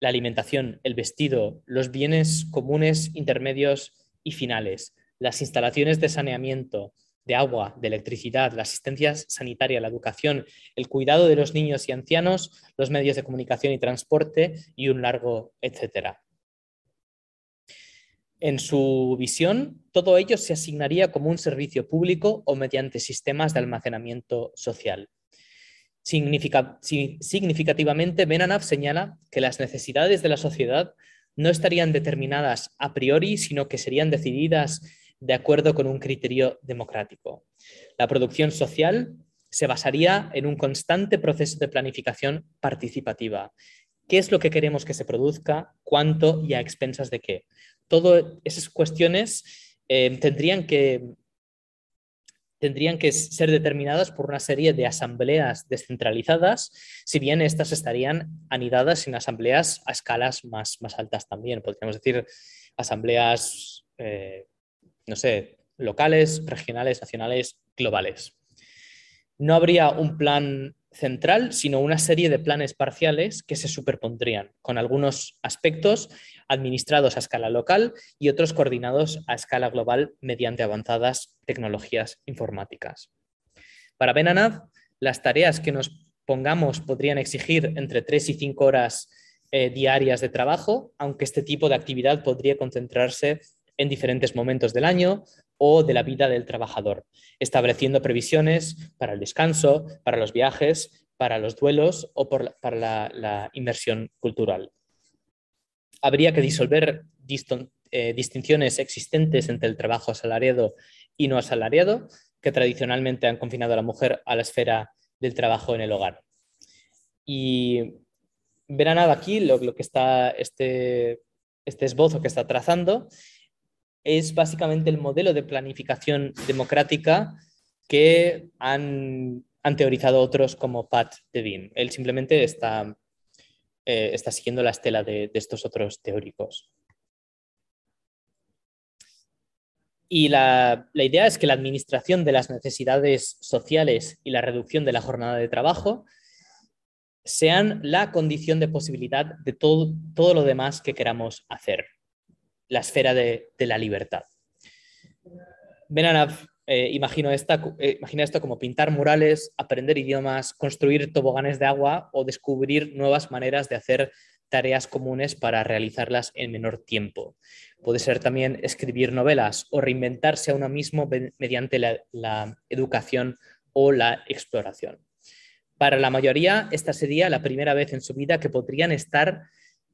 Speaker 3: la alimentación, el vestido, los bienes comunes, intermedios y finales, las instalaciones de saneamiento, de agua, de electricidad, la asistencia sanitaria, la educación, el cuidado de los niños y ancianos, los medios de comunicación y transporte y un largo etcétera. En su visión, todo ello se asignaría como un servicio público o mediante sistemas de almacenamiento social. significativamente, Benanav señala que las necesidades de la sociedad no estarían determinadas a priori, sino que serían decididas de acuerdo con un criterio democrático. La producción social se basaría en un constante proceso de planificación participativa. ¿Qué es lo que queremos que se produzca? ¿Cuánto y a expensas de qué? Todas esas cuestiones eh, tendrían que tendrían que ser determinadas por una serie de asambleas descentralizadas, si bien estas estarían anidadas en asambleas a escalas más, más altas también. Podríamos decir asambleas, eh, no sé, locales, regionales, nacionales, globales. No habría un plan central, sino una serie de planes parciales que se superpondrían, con algunos aspectos administrados a escala local y otros coordinados a escala global mediante avanzadas tecnologías informáticas. Para Benanav, las tareas que nos pongamos podrían exigir entre 3 y 5 horas eh, diarias de trabajo, aunque este tipo de actividad podría concentrarse en diferentes momentos del año o de la vida del trabajador, estableciendo previsiones para el descanso, para los viajes, para los duelos o para la, inversión cultural. Habría que disolver eh, distinciones existentes entre el trabajo asalariado y no asalariado, que tradicionalmente han confinado a la mujer a la esfera del trabajo en el hogar. Y verán aquí lo, que está este, este esbozo que está trazando es básicamente el modelo de planificación democrática que han, teorizado otros como Pat Devine. Él simplemente está, eh, siguiendo la estela de, estos otros teóricos. Y la, idea es que la administración de las necesidades sociales y la reducción de la jornada de trabajo sean la condición de posibilidad de todo lo demás que queramos hacer la esfera de, la libertad. Benanav eh, imagino esta, eh, imagina esto como pintar murales, aprender idiomas, construir toboganes de agua o descubrir nuevas maneras de hacer tareas comunes para realizarlas en menor tiempo. Puede ser también escribir novelas o reinventarse a uno mismo mediante la educación o la exploración. Para la mayoría, esta sería la primera vez en su vida que podrían estar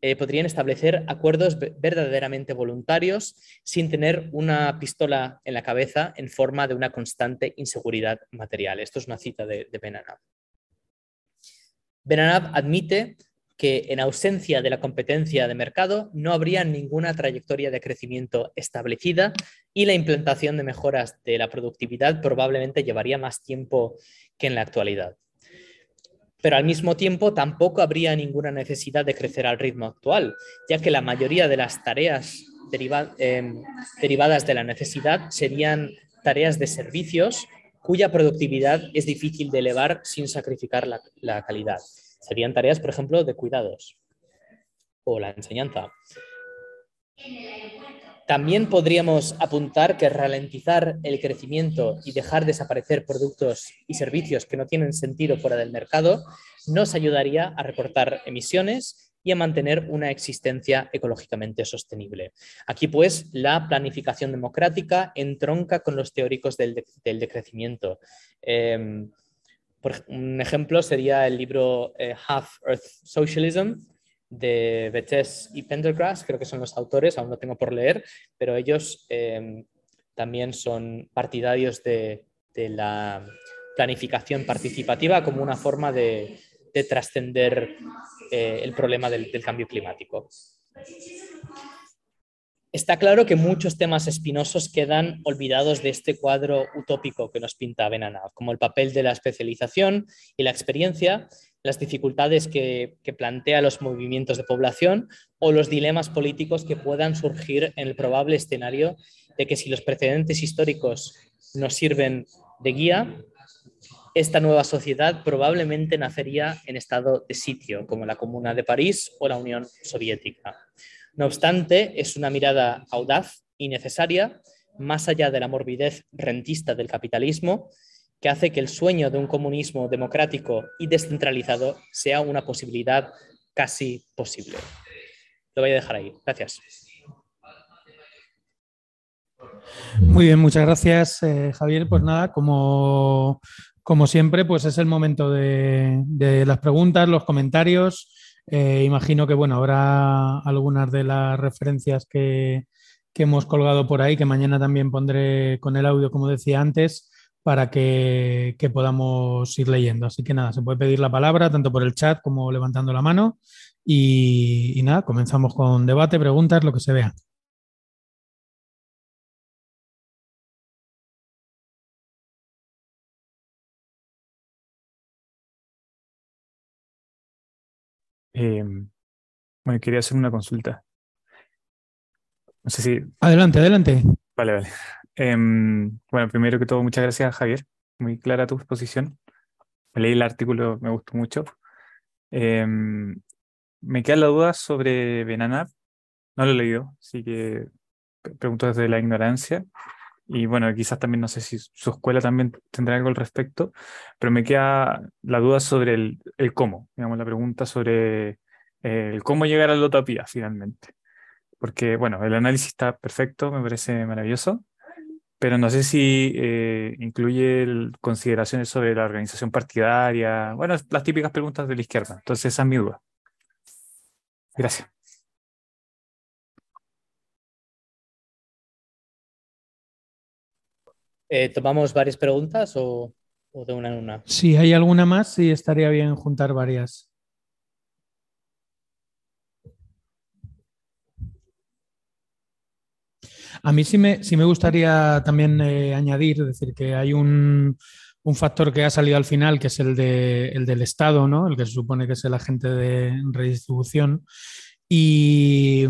Speaker 3: eh, podrían establecer acuerdos verdaderamente voluntarios sin tener una pistola en la cabeza en forma de una constante inseguridad material. Esto es una cita de, de Benanab. Benanab admite que en ausencia de la competencia de mercado no habría ninguna trayectoria de crecimiento establecida y la implantación de mejoras de la productividad probablemente llevaría más tiempo que en la actualidad pero al mismo tiempo tampoco habría ninguna necesidad de crecer al ritmo actual, ya que la mayoría de las tareas em, derivadas de la necesidad serían tareas de servicios cuya productividad es difícil de elevar sin sacrificar la, la calidad. Serían tareas, por ejemplo, de cuidados o la enseñanza. También podríamos apuntar que ralentizar el crecimiento y dejar desaparecer productos y servicios que no tienen sentido fuera del mercado nos ayudaría a recortar emisiones y a mantener una existencia ecológicamente sostenible. Aquí, pues, la planificación democrática entronca con los teóricos del, decrecimiento. Em, por un ejemplo sería el libro eh, Half Earth Socialism, de Betes y Pendergrass, creo que son los autores, aún no tengo por leer, pero ellos em, también son partidarios de, la planificación participativa como una forma de, trascender eh, el problema del, cambio climático. Está claro que muchos temas espinosos quedan olvidados de este cuadro utópico que nos pinta Benana, como el papel de la especialización y la experiencia, las dificultades que, plantea los movimientos de población o los dilemas políticos que puedan surgir en el probable escenario de que si los precedentes históricos nos sirven de guía, esta nueva sociedad probablemente nacería en estado de sitio, como la Comuna de París o la Unión Soviética. No obstante, es una mirada audaz y necesaria, más allá de la morbidez rentista del capitalismo, que hace que el sueño de un comunismo democrático y descentralizado sea una posibilidad casi posible. Lo voy a dejar ahí. Gracias.
Speaker 2: Muy bien, muchas gracias, eh, Javier. Pues nada, como, como, siempre, pues es el momento de, las preguntas, los comentarios. Eh, imagino que bueno, habrá algunas de las referencias que, que hemos colgado por ahí, que mañana también pondré con el audio, como decía antes para que, que, podamos ir leyendo. Así que nada, se puede pedir la palabra tanto por el chat como levantando la mano. Y, nada, comenzamos con debate, preguntas, lo que se vea.
Speaker 4: Em, bueno, quería hacer una consulta. No sé si.
Speaker 2: Adelante, adelante.
Speaker 4: Vale, vale. Em, bueno, primero que todo, muchas gracias, Javier. Muy clara tu exposición. Leí el artículo, me gustó mucho. Em, me queda la duda sobre Benanab. No lo he leído, así que pregunto desde la ignorancia. Y bueno, quizás también no sé si su escuela también tendrá algo al respecto, pero me queda la duda sobre el, el cómo, digamos, la pregunta sobre eh, el cómo llegar a la utopía finalmente. Porque, bueno, el análisis está perfecto, me parece maravilloso, pero no sé si eh, incluye consideraciones sobre la organización partidaria, bueno, las típicas preguntas de la izquierda. Entonces, esa es mi duda. Gracias.
Speaker 3: Eh, ¿Tomamos varias preguntas o, de una en una?
Speaker 2: Si hay alguna más, sí estaría bien juntar varias. A mí sí me, sí me gustaría también eh, añadir, decir, que hay un, factor que ha salido al final, que es el, de, el del Estado, ¿no? el que se supone que es el agente de redistribución. Y,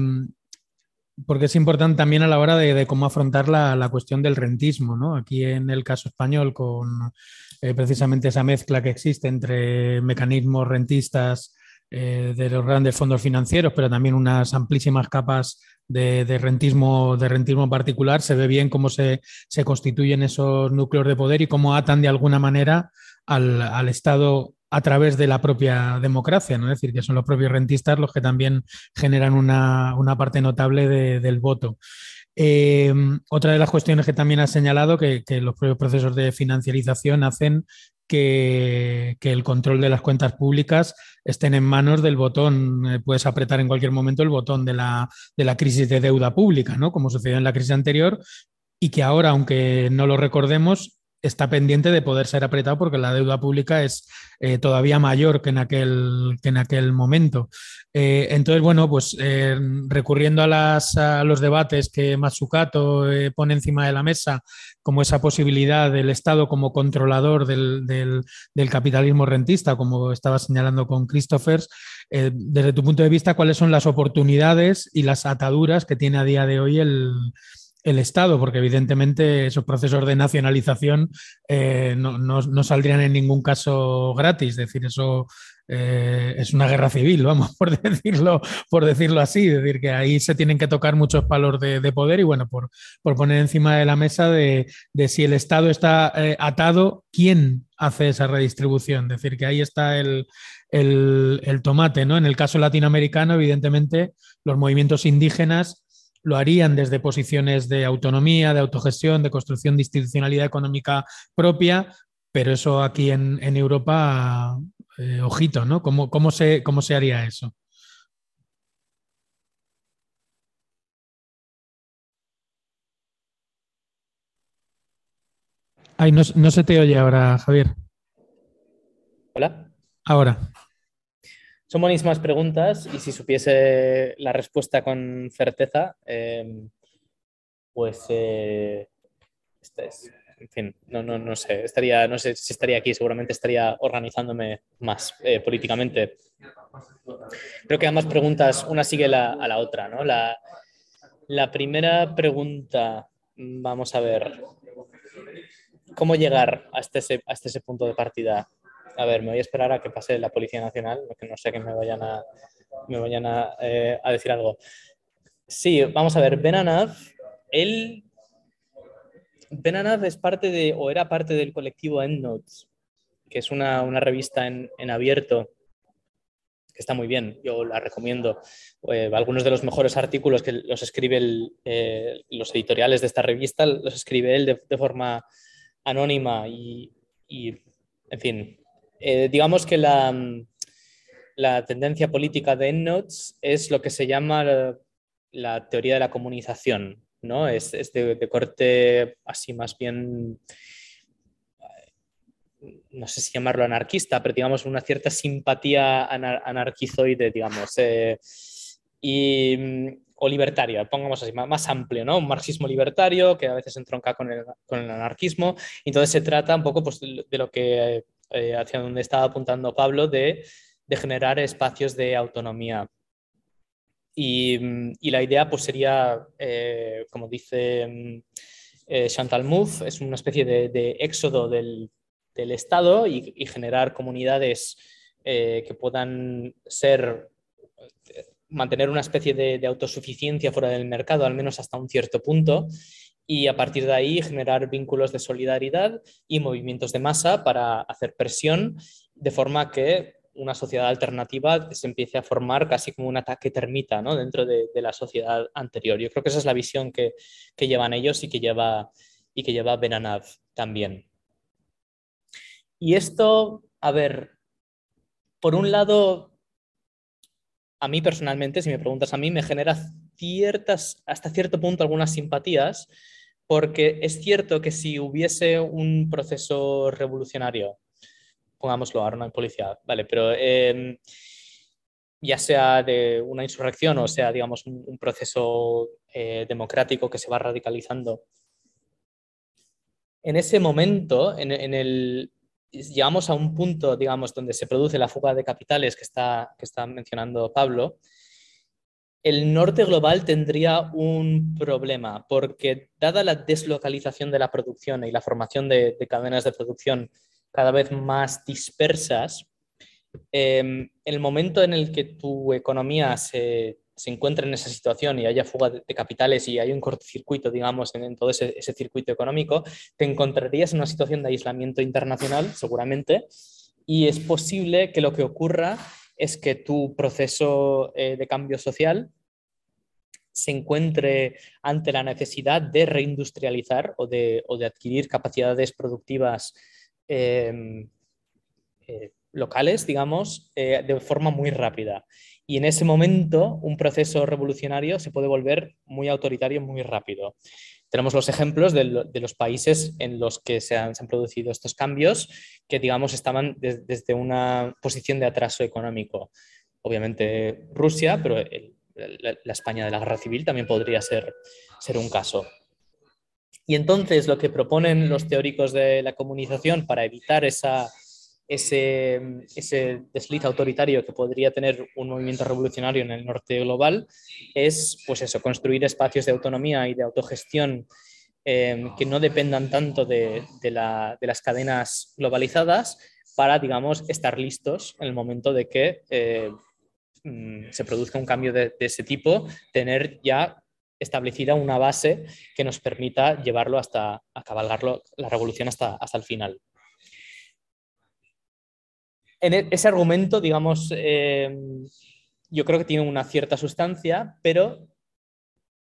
Speaker 2: porque es importante también a la hora de, cómo afrontar la, cuestión del rentismo. ¿no? Aquí en el caso español, con eh, precisamente esa mezcla que existe entre mecanismos rentistas eh, de los grandes fondos financieros, pero también unas amplísimas capas de, rentismo, de rentismo particular, se ve bien cómo se, constituyen esos núcleos de poder y cómo atan de alguna manera al, Estado a través de la propia democracia, ¿no? Es decir, que son los propios rentistas los que también generan una, parte notable del voto. Eh, otra de las cuestiones que también ha señalado que, que los propios procesos de financiarización hacen que, el control de las cuentas públicas estén en manos del botón, eh, puedes apretar en cualquier momento el botón de la, de la crisis de deuda pública, ¿no? como sucedió en la crisis anterior, y que ahora, aunque no lo recordemos, está pendiente de poder ser apretado porque la deuda pública es eh, todavía mayor que en aquel, que en aquel momento. Eh, entonces, bueno, pues eh, recurriendo a, las, a, los debates que Matsukato pone encima de la mesa, como esa posibilidad del Estado como controlador del, del, capitalismo rentista, como estaba señalando con Christophers, desde tu punto de vista, ¿cuáles son las oportunidades y las ataduras que tiene a día de hoy el, el Estado, porque evidentemente esos procesos de nacionalización eh, no, saldrían en ningún caso gratis, es decir, eso eh, es una guerra civil, vamos, por decirlo, por decirlo así, es decir, que ahí se tienen que tocar muchos palos de, poder y bueno, por, poner encima de la mesa de, si el Estado está eh, atado, ¿quién hace esa redistribución? Es decir, que ahí está el, el tomate, ¿no? En el caso latinoamericano, evidentemente, los movimientos indígenas lo harían desde posiciones de autonomía, de autogestión, de construcción de institucionalidad económica propia, pero eso aquí en, Europa, eh, ojito, ¿no? ¿Cómo, cómo, se, ¿Cómo se haría eso? Ay, no, no se te oye ahora, Javier.
Speaker 3: Hola.
Speaker 2: Ahora.
Speaker 3: Son buenísimas preguntas y si supiese la respuesta con certeza, em, pues eh, este en fin, no, no, no, sé, estaría, no sé si estaría aquí, seguramente estaría organizándome más eh, políticamente. Creo que ambas preguntas, una sigue a la otra, ¿no? La, la primera pregunta, vamos a ver, ¿cómo llegar hasta ese, hasta ese punto de partida? A ver, me voy a esperar a que pase la Policía Nacional, que no sé que me vayan a, me vayan a, eh, decir algo. Sí, vamos a ver, Ben él... Ben es parte de, o era parte del colectivo EndNotes, que es una, revista en, abierto que está muy bien, yo la recomiendo. Eh, algunos de los mejores artículos que los escribe eh, los editoriales de esta revista los escribe él de, forma anónima y, en fin, eh, digamos que la, la, tendencia política de EndNotes es lo que se llama la, teoría de la comunicación, ¿no? Es, de, corte así más bien, no sé si llamarlo anarquista, pero digamos una cierta simpatía anarquizoide, digamos. Eh, y, o libertario, pongamos así, más, amplio, ¿no? Un marxismo libertario que a veces entronca con el, con el anarquismo. Entonces se trata un poco pues, de lo que eh, hacia donde estaba apuntando Pablo, de, generar espacios de autonomía. Y, la idea pues, sería, eh, como dice eh, Chantal Mouffe, es una especie de, éxodo del, Estado y, generar comunidades que puedan ser mantener una especie de, autosuficiencia fuera del mercado, al menos hasta un cierto punto, y a partir de ahí generar vínculos de solidaridad y movimientos de masa para hacer presión, de forma que una sociedad alternativa se empiece a formar casi como un ataque termita ¿no? dentro de, la sociedad anterior. Yo creo que esa es la visión que, llevan ellos y que lleva, y que lleva Benanav también. Y esto, a ver, por un lado, a mí personalmente, si me preguntas a mí, me genera ciertas, hasta cierto punto algunas simpatías, porque es cierto que si hubiese un proceso revolucionario, pongámoslo ahora en policía, vale, pero em, ya sea de una insurrección o sea, digamos, un, proceso eh, democrático que se va radicalizando, en ese momento, en, el, llegamos a un punto, digamos, donde se produce la fuga de capitales que está, que está mencionando Pablo, el norte global tendría un problema, porque dada la deslocalización de la producción y la formación de, cadenas de producción cada vez más dispersas, em, el momento en el que tu economía se, se, encuentra en esa situación y haya fuga de, capitales y hay un cortocircuito, digamos, en, todo ese, ese, circuito económico, te encontrarías en una situación de aislamiento internacional, seguramente, y es posible que lo que ocurra es que tu proceso eh, de cambio social se encuentre ante la necesidad de reindustrializar o de, adquirir capacidades productivas em, eh, locales, digamos, eh, de forma muy rápida. Y en ese momento un proceso revolucionario se puede volver muy autoritario muy rápido. Tenemos los ejemplos de, los países en los que se han, producido estos cambios, que digamos estaban desde una posición de atraso económico. Obviamente Rusia, pero la, España de la Guerra Civil también podría ser, ser un caso. Y entonces lo que proponen los teóricos de la comunicación para evitar esa, ese, desliz autoritario que podría tener un movimiento revolucionario en el norte global es, pues eso, construir espacios de autonomía y de autogestión eh, que no dependan tanto de, las cadenas globalizadas para, digamos, estar listos en el momento de que eh, mm, se produzca un cambio de, ese tipo, tener ya establecida una base que nos permita llevarlo hasta, a cabalgarlo, la revolución hasta, hasta el final en e, ese argumento, digamos, eh, yo creo que tiene una cierta sustancia, pero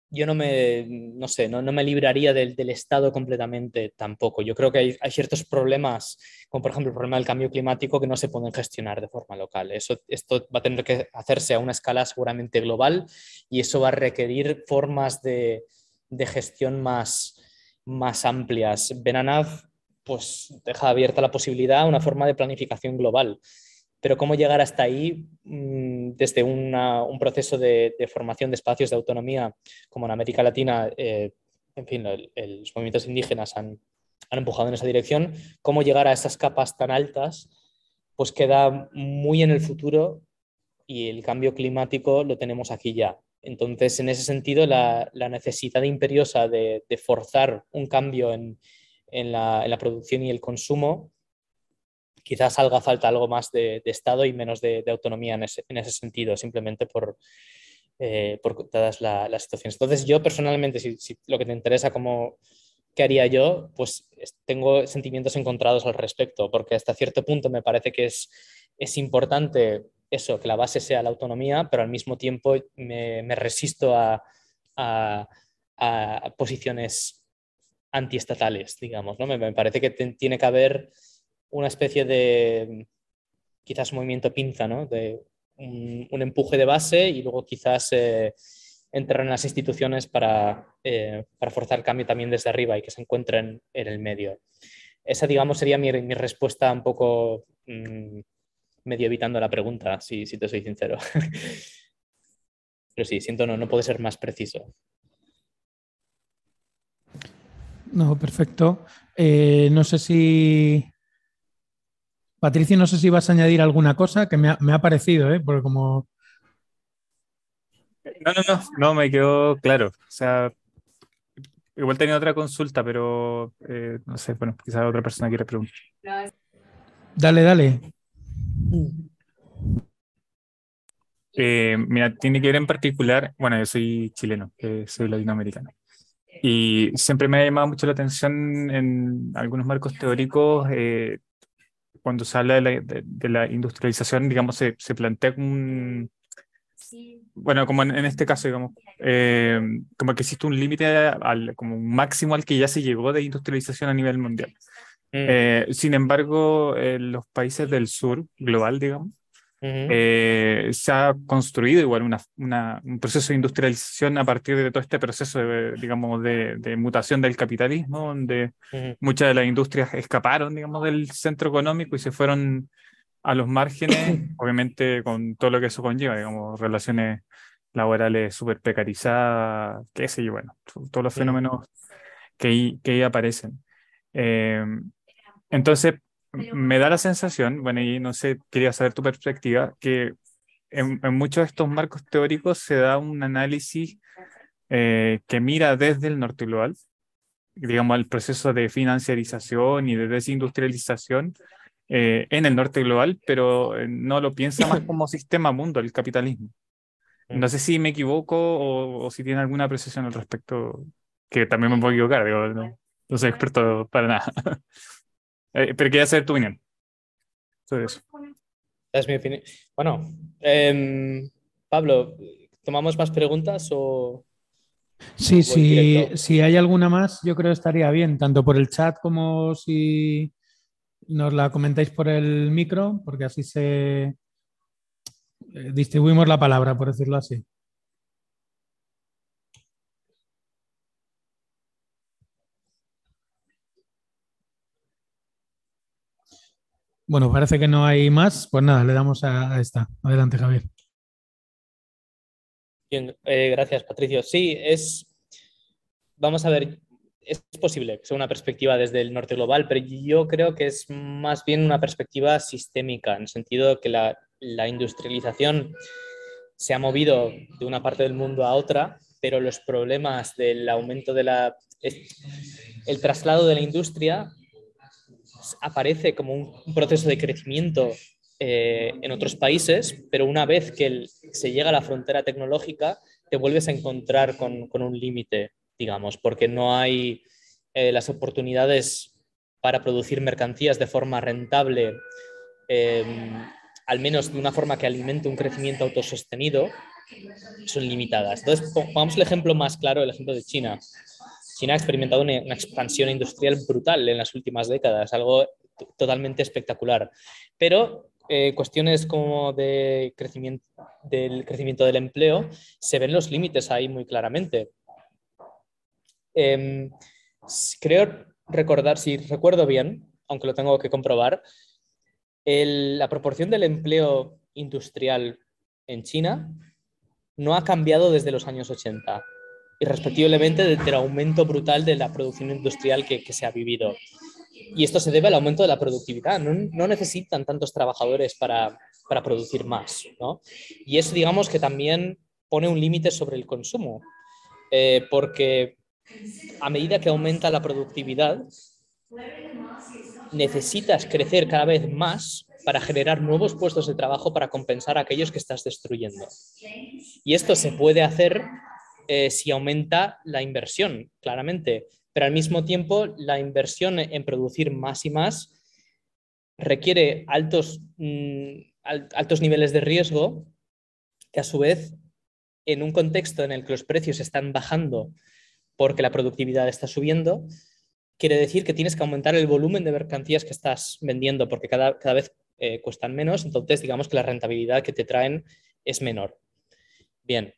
Speaker 3: yo no me, no sé, no, me libraría del, Estado completamente tampoco. Yo creo que hay, ciertos problemas, como por ejemplo el problema del cambio climático, que no se pueden gestionar de forma local. Eso, esto va a tener que hacerse a una escala seguramente global y eso va a requerir formas de, gestión más, más amplias. Benanav pues deja abierta la posibilidad a una forma de planificación global. Pero cómo llegar hasta ahí mm, desde un proceso de, formación de espacios de autonomía, como en América Latina, eh, en fin, los movimientos indígenas han, han empujado en esa dirección, cómo llegar a esas capas tan altas, pues queda muy en el futuro y el cambio climático lo tenemos aquí ya. Entonces, en ese sentido, la, necesidad imperiosa de, forzar un cambio en, en la, producción y el consumo, quizás haga falta algo más de, Estado y menos de, autonomía en ese, sentido, simplemente por, eh, por todas las situaciones. Entonces, yo personalmente, si, lo que te interesa como qué haría yo, pues tengo sentimientos encontrados al respecto, porque hasta cierto punto me parece que es, es importante eso, que la base sea la autonomía, pero al mismo tiempo me, resisto a, a, a posiciones antiestatales, digamos. ¿no? Me, parece que tiene que haber una especie de quizás movimiento pinza, ¿no? de un, empuje de base y luego quizás eh, entrar en las instituciones para, eh, para, forzar cambio también desde arriba y que se encuentren en el medio. Esa, digamos, sería mi, respuesta un poco mm, medio evitando la pregunta, si, si te soy sincero. Pero sí, siento no, no puede ser más preciso.
Speaker 2: No, perfecto. Eh, no sé si Patricio, no sé si vas a añadir alguna cosa que me ha, parecido, ¿eh? porque como...
Speaker 4: No, no, no, no, me quedó claro. O sea, igual tenía otra consulta, pero eh, no sé, bueno, quizás otra persona quiere preguntar.
Speaker 2: Dale, dale.
Speaker 4: Eh, mira, tiene que ver en particular, bueno, yo soy chileno, soy latinoamericano. Y siempre me ha llamado mucho la atención en algunos marcos teóricos, eh, cuando se habla de la, industrialización, digamos, se, se plantea un, bueno, como en, este caso, digamos, eh, como que existe un límite, como un máximo al que ya se llegó de industrialización a nivel mundial. Mm. Eh, sin embargo, en los países del sur global, digamos, eh, se ha construido igual una, una, un proceso de industrialización a partir de todo este proceso, de, digamos, de, de mutación del capitalismo, donde muchas de las industrias escaparon, digamos, del centro económico y se fueron a los márgenes, obviamente con todo lo que eso conlleva, digamos, relaciones laborales súper precarizadas, qué sé yo, bueno, todos los fenómenos que ahí, que ahí aparecen. Eh, entonces, me da la sensación, bueno, y no sé, quería saber tu perspectiva, que en, muchos de estos marcos teóricos se da un análisis eh, que mira desde el norte global, digamos, el proceso de financiarización y de desindustrialización eh, en el norte global, pero eh, no lo piensa más como sistema mundo, el capitalismo. No sé si me equivoco o, si tiene alguna apreciación al respecto, que también me puedo equivocar, digo, no, no soy experto para nada. Eh, pero quería saber tu opinión sobre eso.
Speaker 3: Es mi opinión. Bueno, em, Pablo, ¿tomamos más preguntas o...?
Speaker 2: Sí, sí, si hay alguna más, yo creo que estaría bien, tanto por el chat como si nos la comentáis por el micro, porque así se eh, distribuimos la palabra, por decirlo así. Bueno, parece que no hay más. Pues nada, le damos a, esta. Adelante, Javier.
Speaker 3: Bien, eh, gracias, Patricio. Sí, es. Vamos a ver, es posible que sea una perspectiva desde el norte global, pero yo creo que es más bien una perspectiva sistémica, en el sentido que la, industrialización se ha movido de una parte del mundo a otra, pero los problemas del aumento de la... El traslado de la industria aparece como un proceso de crecimiento eh, en otros países, pero una vez que se llega a la frontera tecnológica, te vuelves a encontrar con, un límite digamos, porque no hay eh, las oportunidades para producir mercancías de forma rentable, em, al menos de una forma que alimente un crecimiento autosostenido, son limitadas. Entonces, pongamos el ejemplo más claro, el ejemplo de China. China ha experimentado una, expansión industrial brutal en las últimas décadas, algo totalmente espectacular. Pero eh, cuestiones como de crecimiento, del crecimiento del empleo, se ven los límites ahí muy claramente. Em, creo recordar, si recuerdo bien, aunque lo tengo que comprobar, la proporción del empleo industrial en China no ha cambiado desde los años 80 y respectivamente del aumento brutal de la producción industrial que, se ha vivido. Y esto se debe al aumento de la productividad. No, necesitan tantos trabajadores para, producir más. Y eso digamos que también pone un límite sobre el consumo, eh, porque a medida que aumenta la productividad, necesitas crecer cada vez más para generar nuevos puestos de trabajo para compensar aquellos que estás destruyendo. Y esto se puede hacer eh, si aumenta la inversión, claramente, pero al mismo tiempo la inversión en producir más y más requiere altos, mm, altos niveles de riesgo que a su vez, en un contexto en el que los precios están bajando porque la productividad está subiendo, quiere decir que tienes que aumentar el volumen de mercancías que estás vendiendo porque cada, cada vez eh, cuestan menos, entonces digamos que la rentabilidad que te traen es menor. Bien.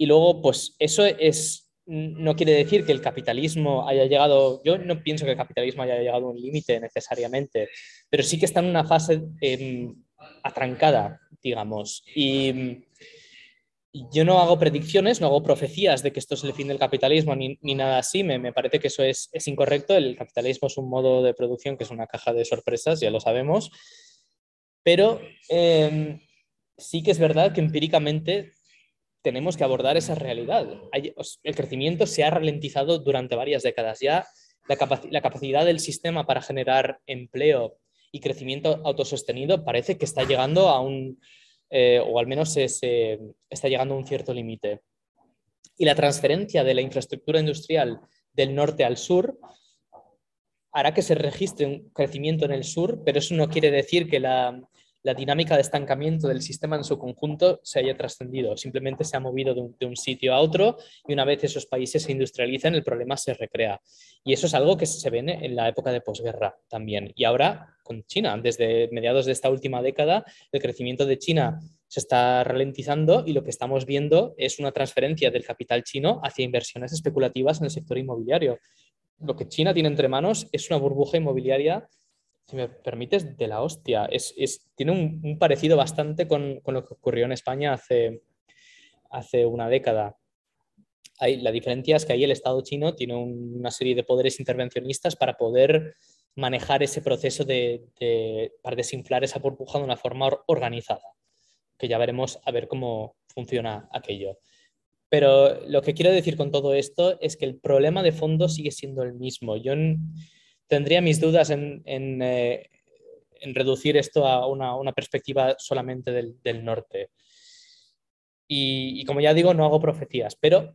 Speaker 3: Y luego, pues eso es, no quiere decir que el capitalismo haya llegado, yo no pienso que el capitalismo haya llegado a un límite necesariamente, pero sí que está en una fase em, atrancada, digamos. Y yo no hago predicciones, no hago profecías de que esto es el fin del capitalismo ni, nada así. Me, parece que eso es, incorrecto. El capitalismo es un modo de producción que es una caja de sorpresas, ya lo sabemos. Pero em, sí que es verdad que empíricamente tenemos que abordar esa realidad. el crecimiento se ha ralentizado durante varias décadas. Ya la, la capacidad del sistema para generar empleo y crecimiento autosostenido parece que está llegando a un, eh, o al menos está llegando a un cierto límite. Y la transferencia de la infraestructura industrial del norte al sur hará que se registre un crecimiento en el sur, pero eso no quiere decir que la, la dinámica de estancamiento del sistema en su conjunto se haya trascendido, simplemente se ha movido de un, sitio a otro y una vez esos países se industrializan, el problema se recrea. Y eso es algo que se ve en la época de posguerra también. Y ahora con China, desde mediados de esta última década, el crecimiento de China se está ralentizando y lo que estamos viendo es una transferencia del capital chino hacia inversiones especulativas en el sector inmobiliario. Lo que China tiene entre manos es una burbuja inmobiliaria si me permites, de la hostia. Es, tiene un, parecido bastante con, lo que ocurrió en España hace, hace una década. la diferencia es que ahí el Estado chino tiene una serie de poderes intervencionistas para poder manejar ese proceso de, para desinflar esa burbuja de una forma organizada, que ya veremos a ver cómo funciona aquello. Pero lo que quiero decir con todo esto es que el problema de fondo sigue siendo el mismo. Yo tendría mis dudas en, eh, reducir esto a una, perspectiva solamente del, norte. Y, como ya digo, no hago profecías, pero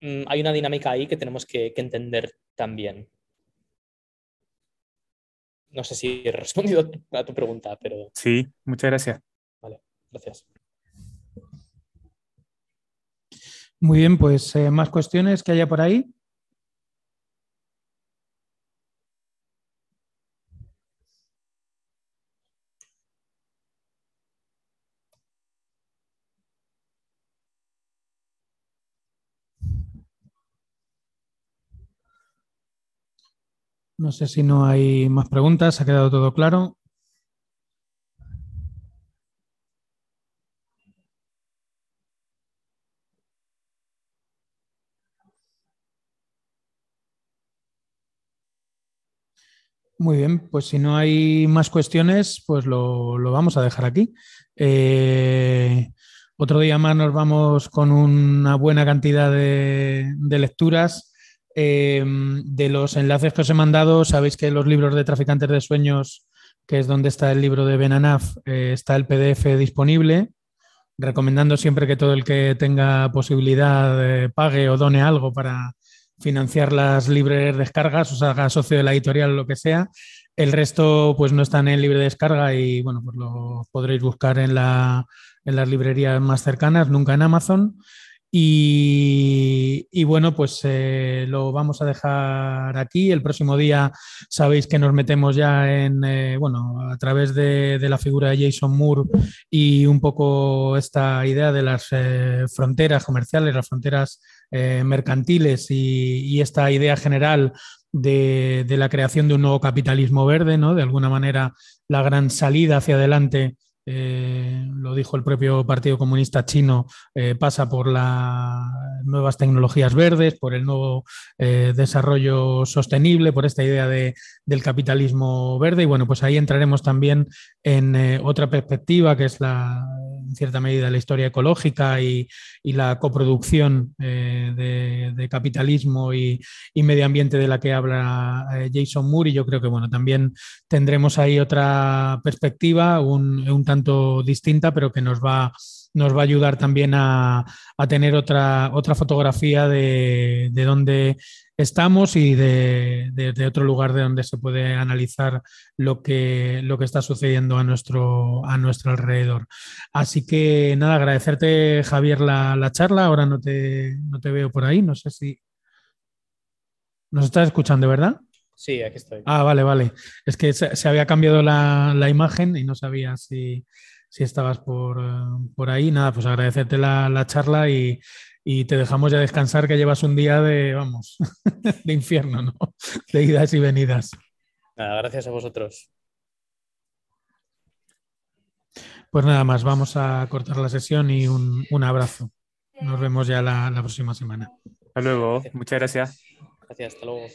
Speaker 3: mm, hay una dinámica ahí que tenemos que, entender también. No sé si he respondido a tu pregunta, pero...
Speaker 4: Sí, muchas gracias.
Speaker 3: Vale, gracias.
Speaker 2: Muy bien, pues eh, más cuestiones que haya por ahí. No sé si no hay más preguntas, ha quedado todo claro. Muy bien, pues si no hay más cuestiones, pues lo, vamos a dejar aquí. Eh, otro día más nos vamos con una buena cantidad de lecturas Em, de los enlaces que os he mandado, sabéis que los libros de Traficantes de Sueños, que es donde está el libro de Benanaf, eh, está el PDF disponible. Recomendando siempre que todo el que tenga posibilidad eh, pague o done algo para financiar las libres descargas, o sea, haga socio de la editorial lo que sea. El resto, pues no están en libre descarga y bueno, pues lo podréis buscar en, la, en las librerías más cercanas, nunca en Amazon. Y, bueno, pues eh, lo vamos a dejar aquí. El próximo día sabéis que nos metemos ya en, eh, bueno, a través de, la figura de Jason Moore y un poco esta idea de las eh, fronteras comerciales, las fronteras mercantiles y, esta idea general de, de, la creación de un nuevo capitalismo verde, ¿no? De alguna manera, la gran salida hacia adelante eh, lo dijo el propio Partido Comunista Chino, eh, pasa por las nuevas tecnologías verdes, por el nuevo eh, desarrollo sostenible, por esta idea de, del capitalismo verde. Y bueno, pues ahí entraremos también en otra perspectiva, que es la, en cierta medida la historia ecológica y, la coproducción de, capitalismo y, medio ambiente de la que habla Jason Moore. Y yo creo que bueno, también tendremos ahí otra perspectiva, un, un distinta, pero que nos va, nos va a ayudar también a, tener otra, otra fotografía de, de dónde estamos y de, otro lugar de donde se puede analizar lo que, lo que está sucediendo a nuestro, a nuestro alrededor. Así que nada, agradecerte Javier la, la charla. Ahora no te, no te veo por ahí, no sé si... ¿Nos estás escuchando, verdad?
Speaker 3: Sí, aquí estoy.
Speaker 2: Ah, vale, vale. Es que se, había cambiado la, imagen y no sabía si, estabas por, por, ahí. Nada, pues agradecerte la, charla y, te dejamos ya descansar que llevas un día de, vamos, de infierno, ¿no? De idas y venidas.
Speaker 3: Nada, gracias a vosotros.
Speaker 2: Pues nada más, vamos a cortar la sesión y un, un abrazo. Nos vemos ya la, la próxima semana.
Speaker 4: Hasta luego. Muchas gracias.
Speaker 3: Gracias, hasta luego.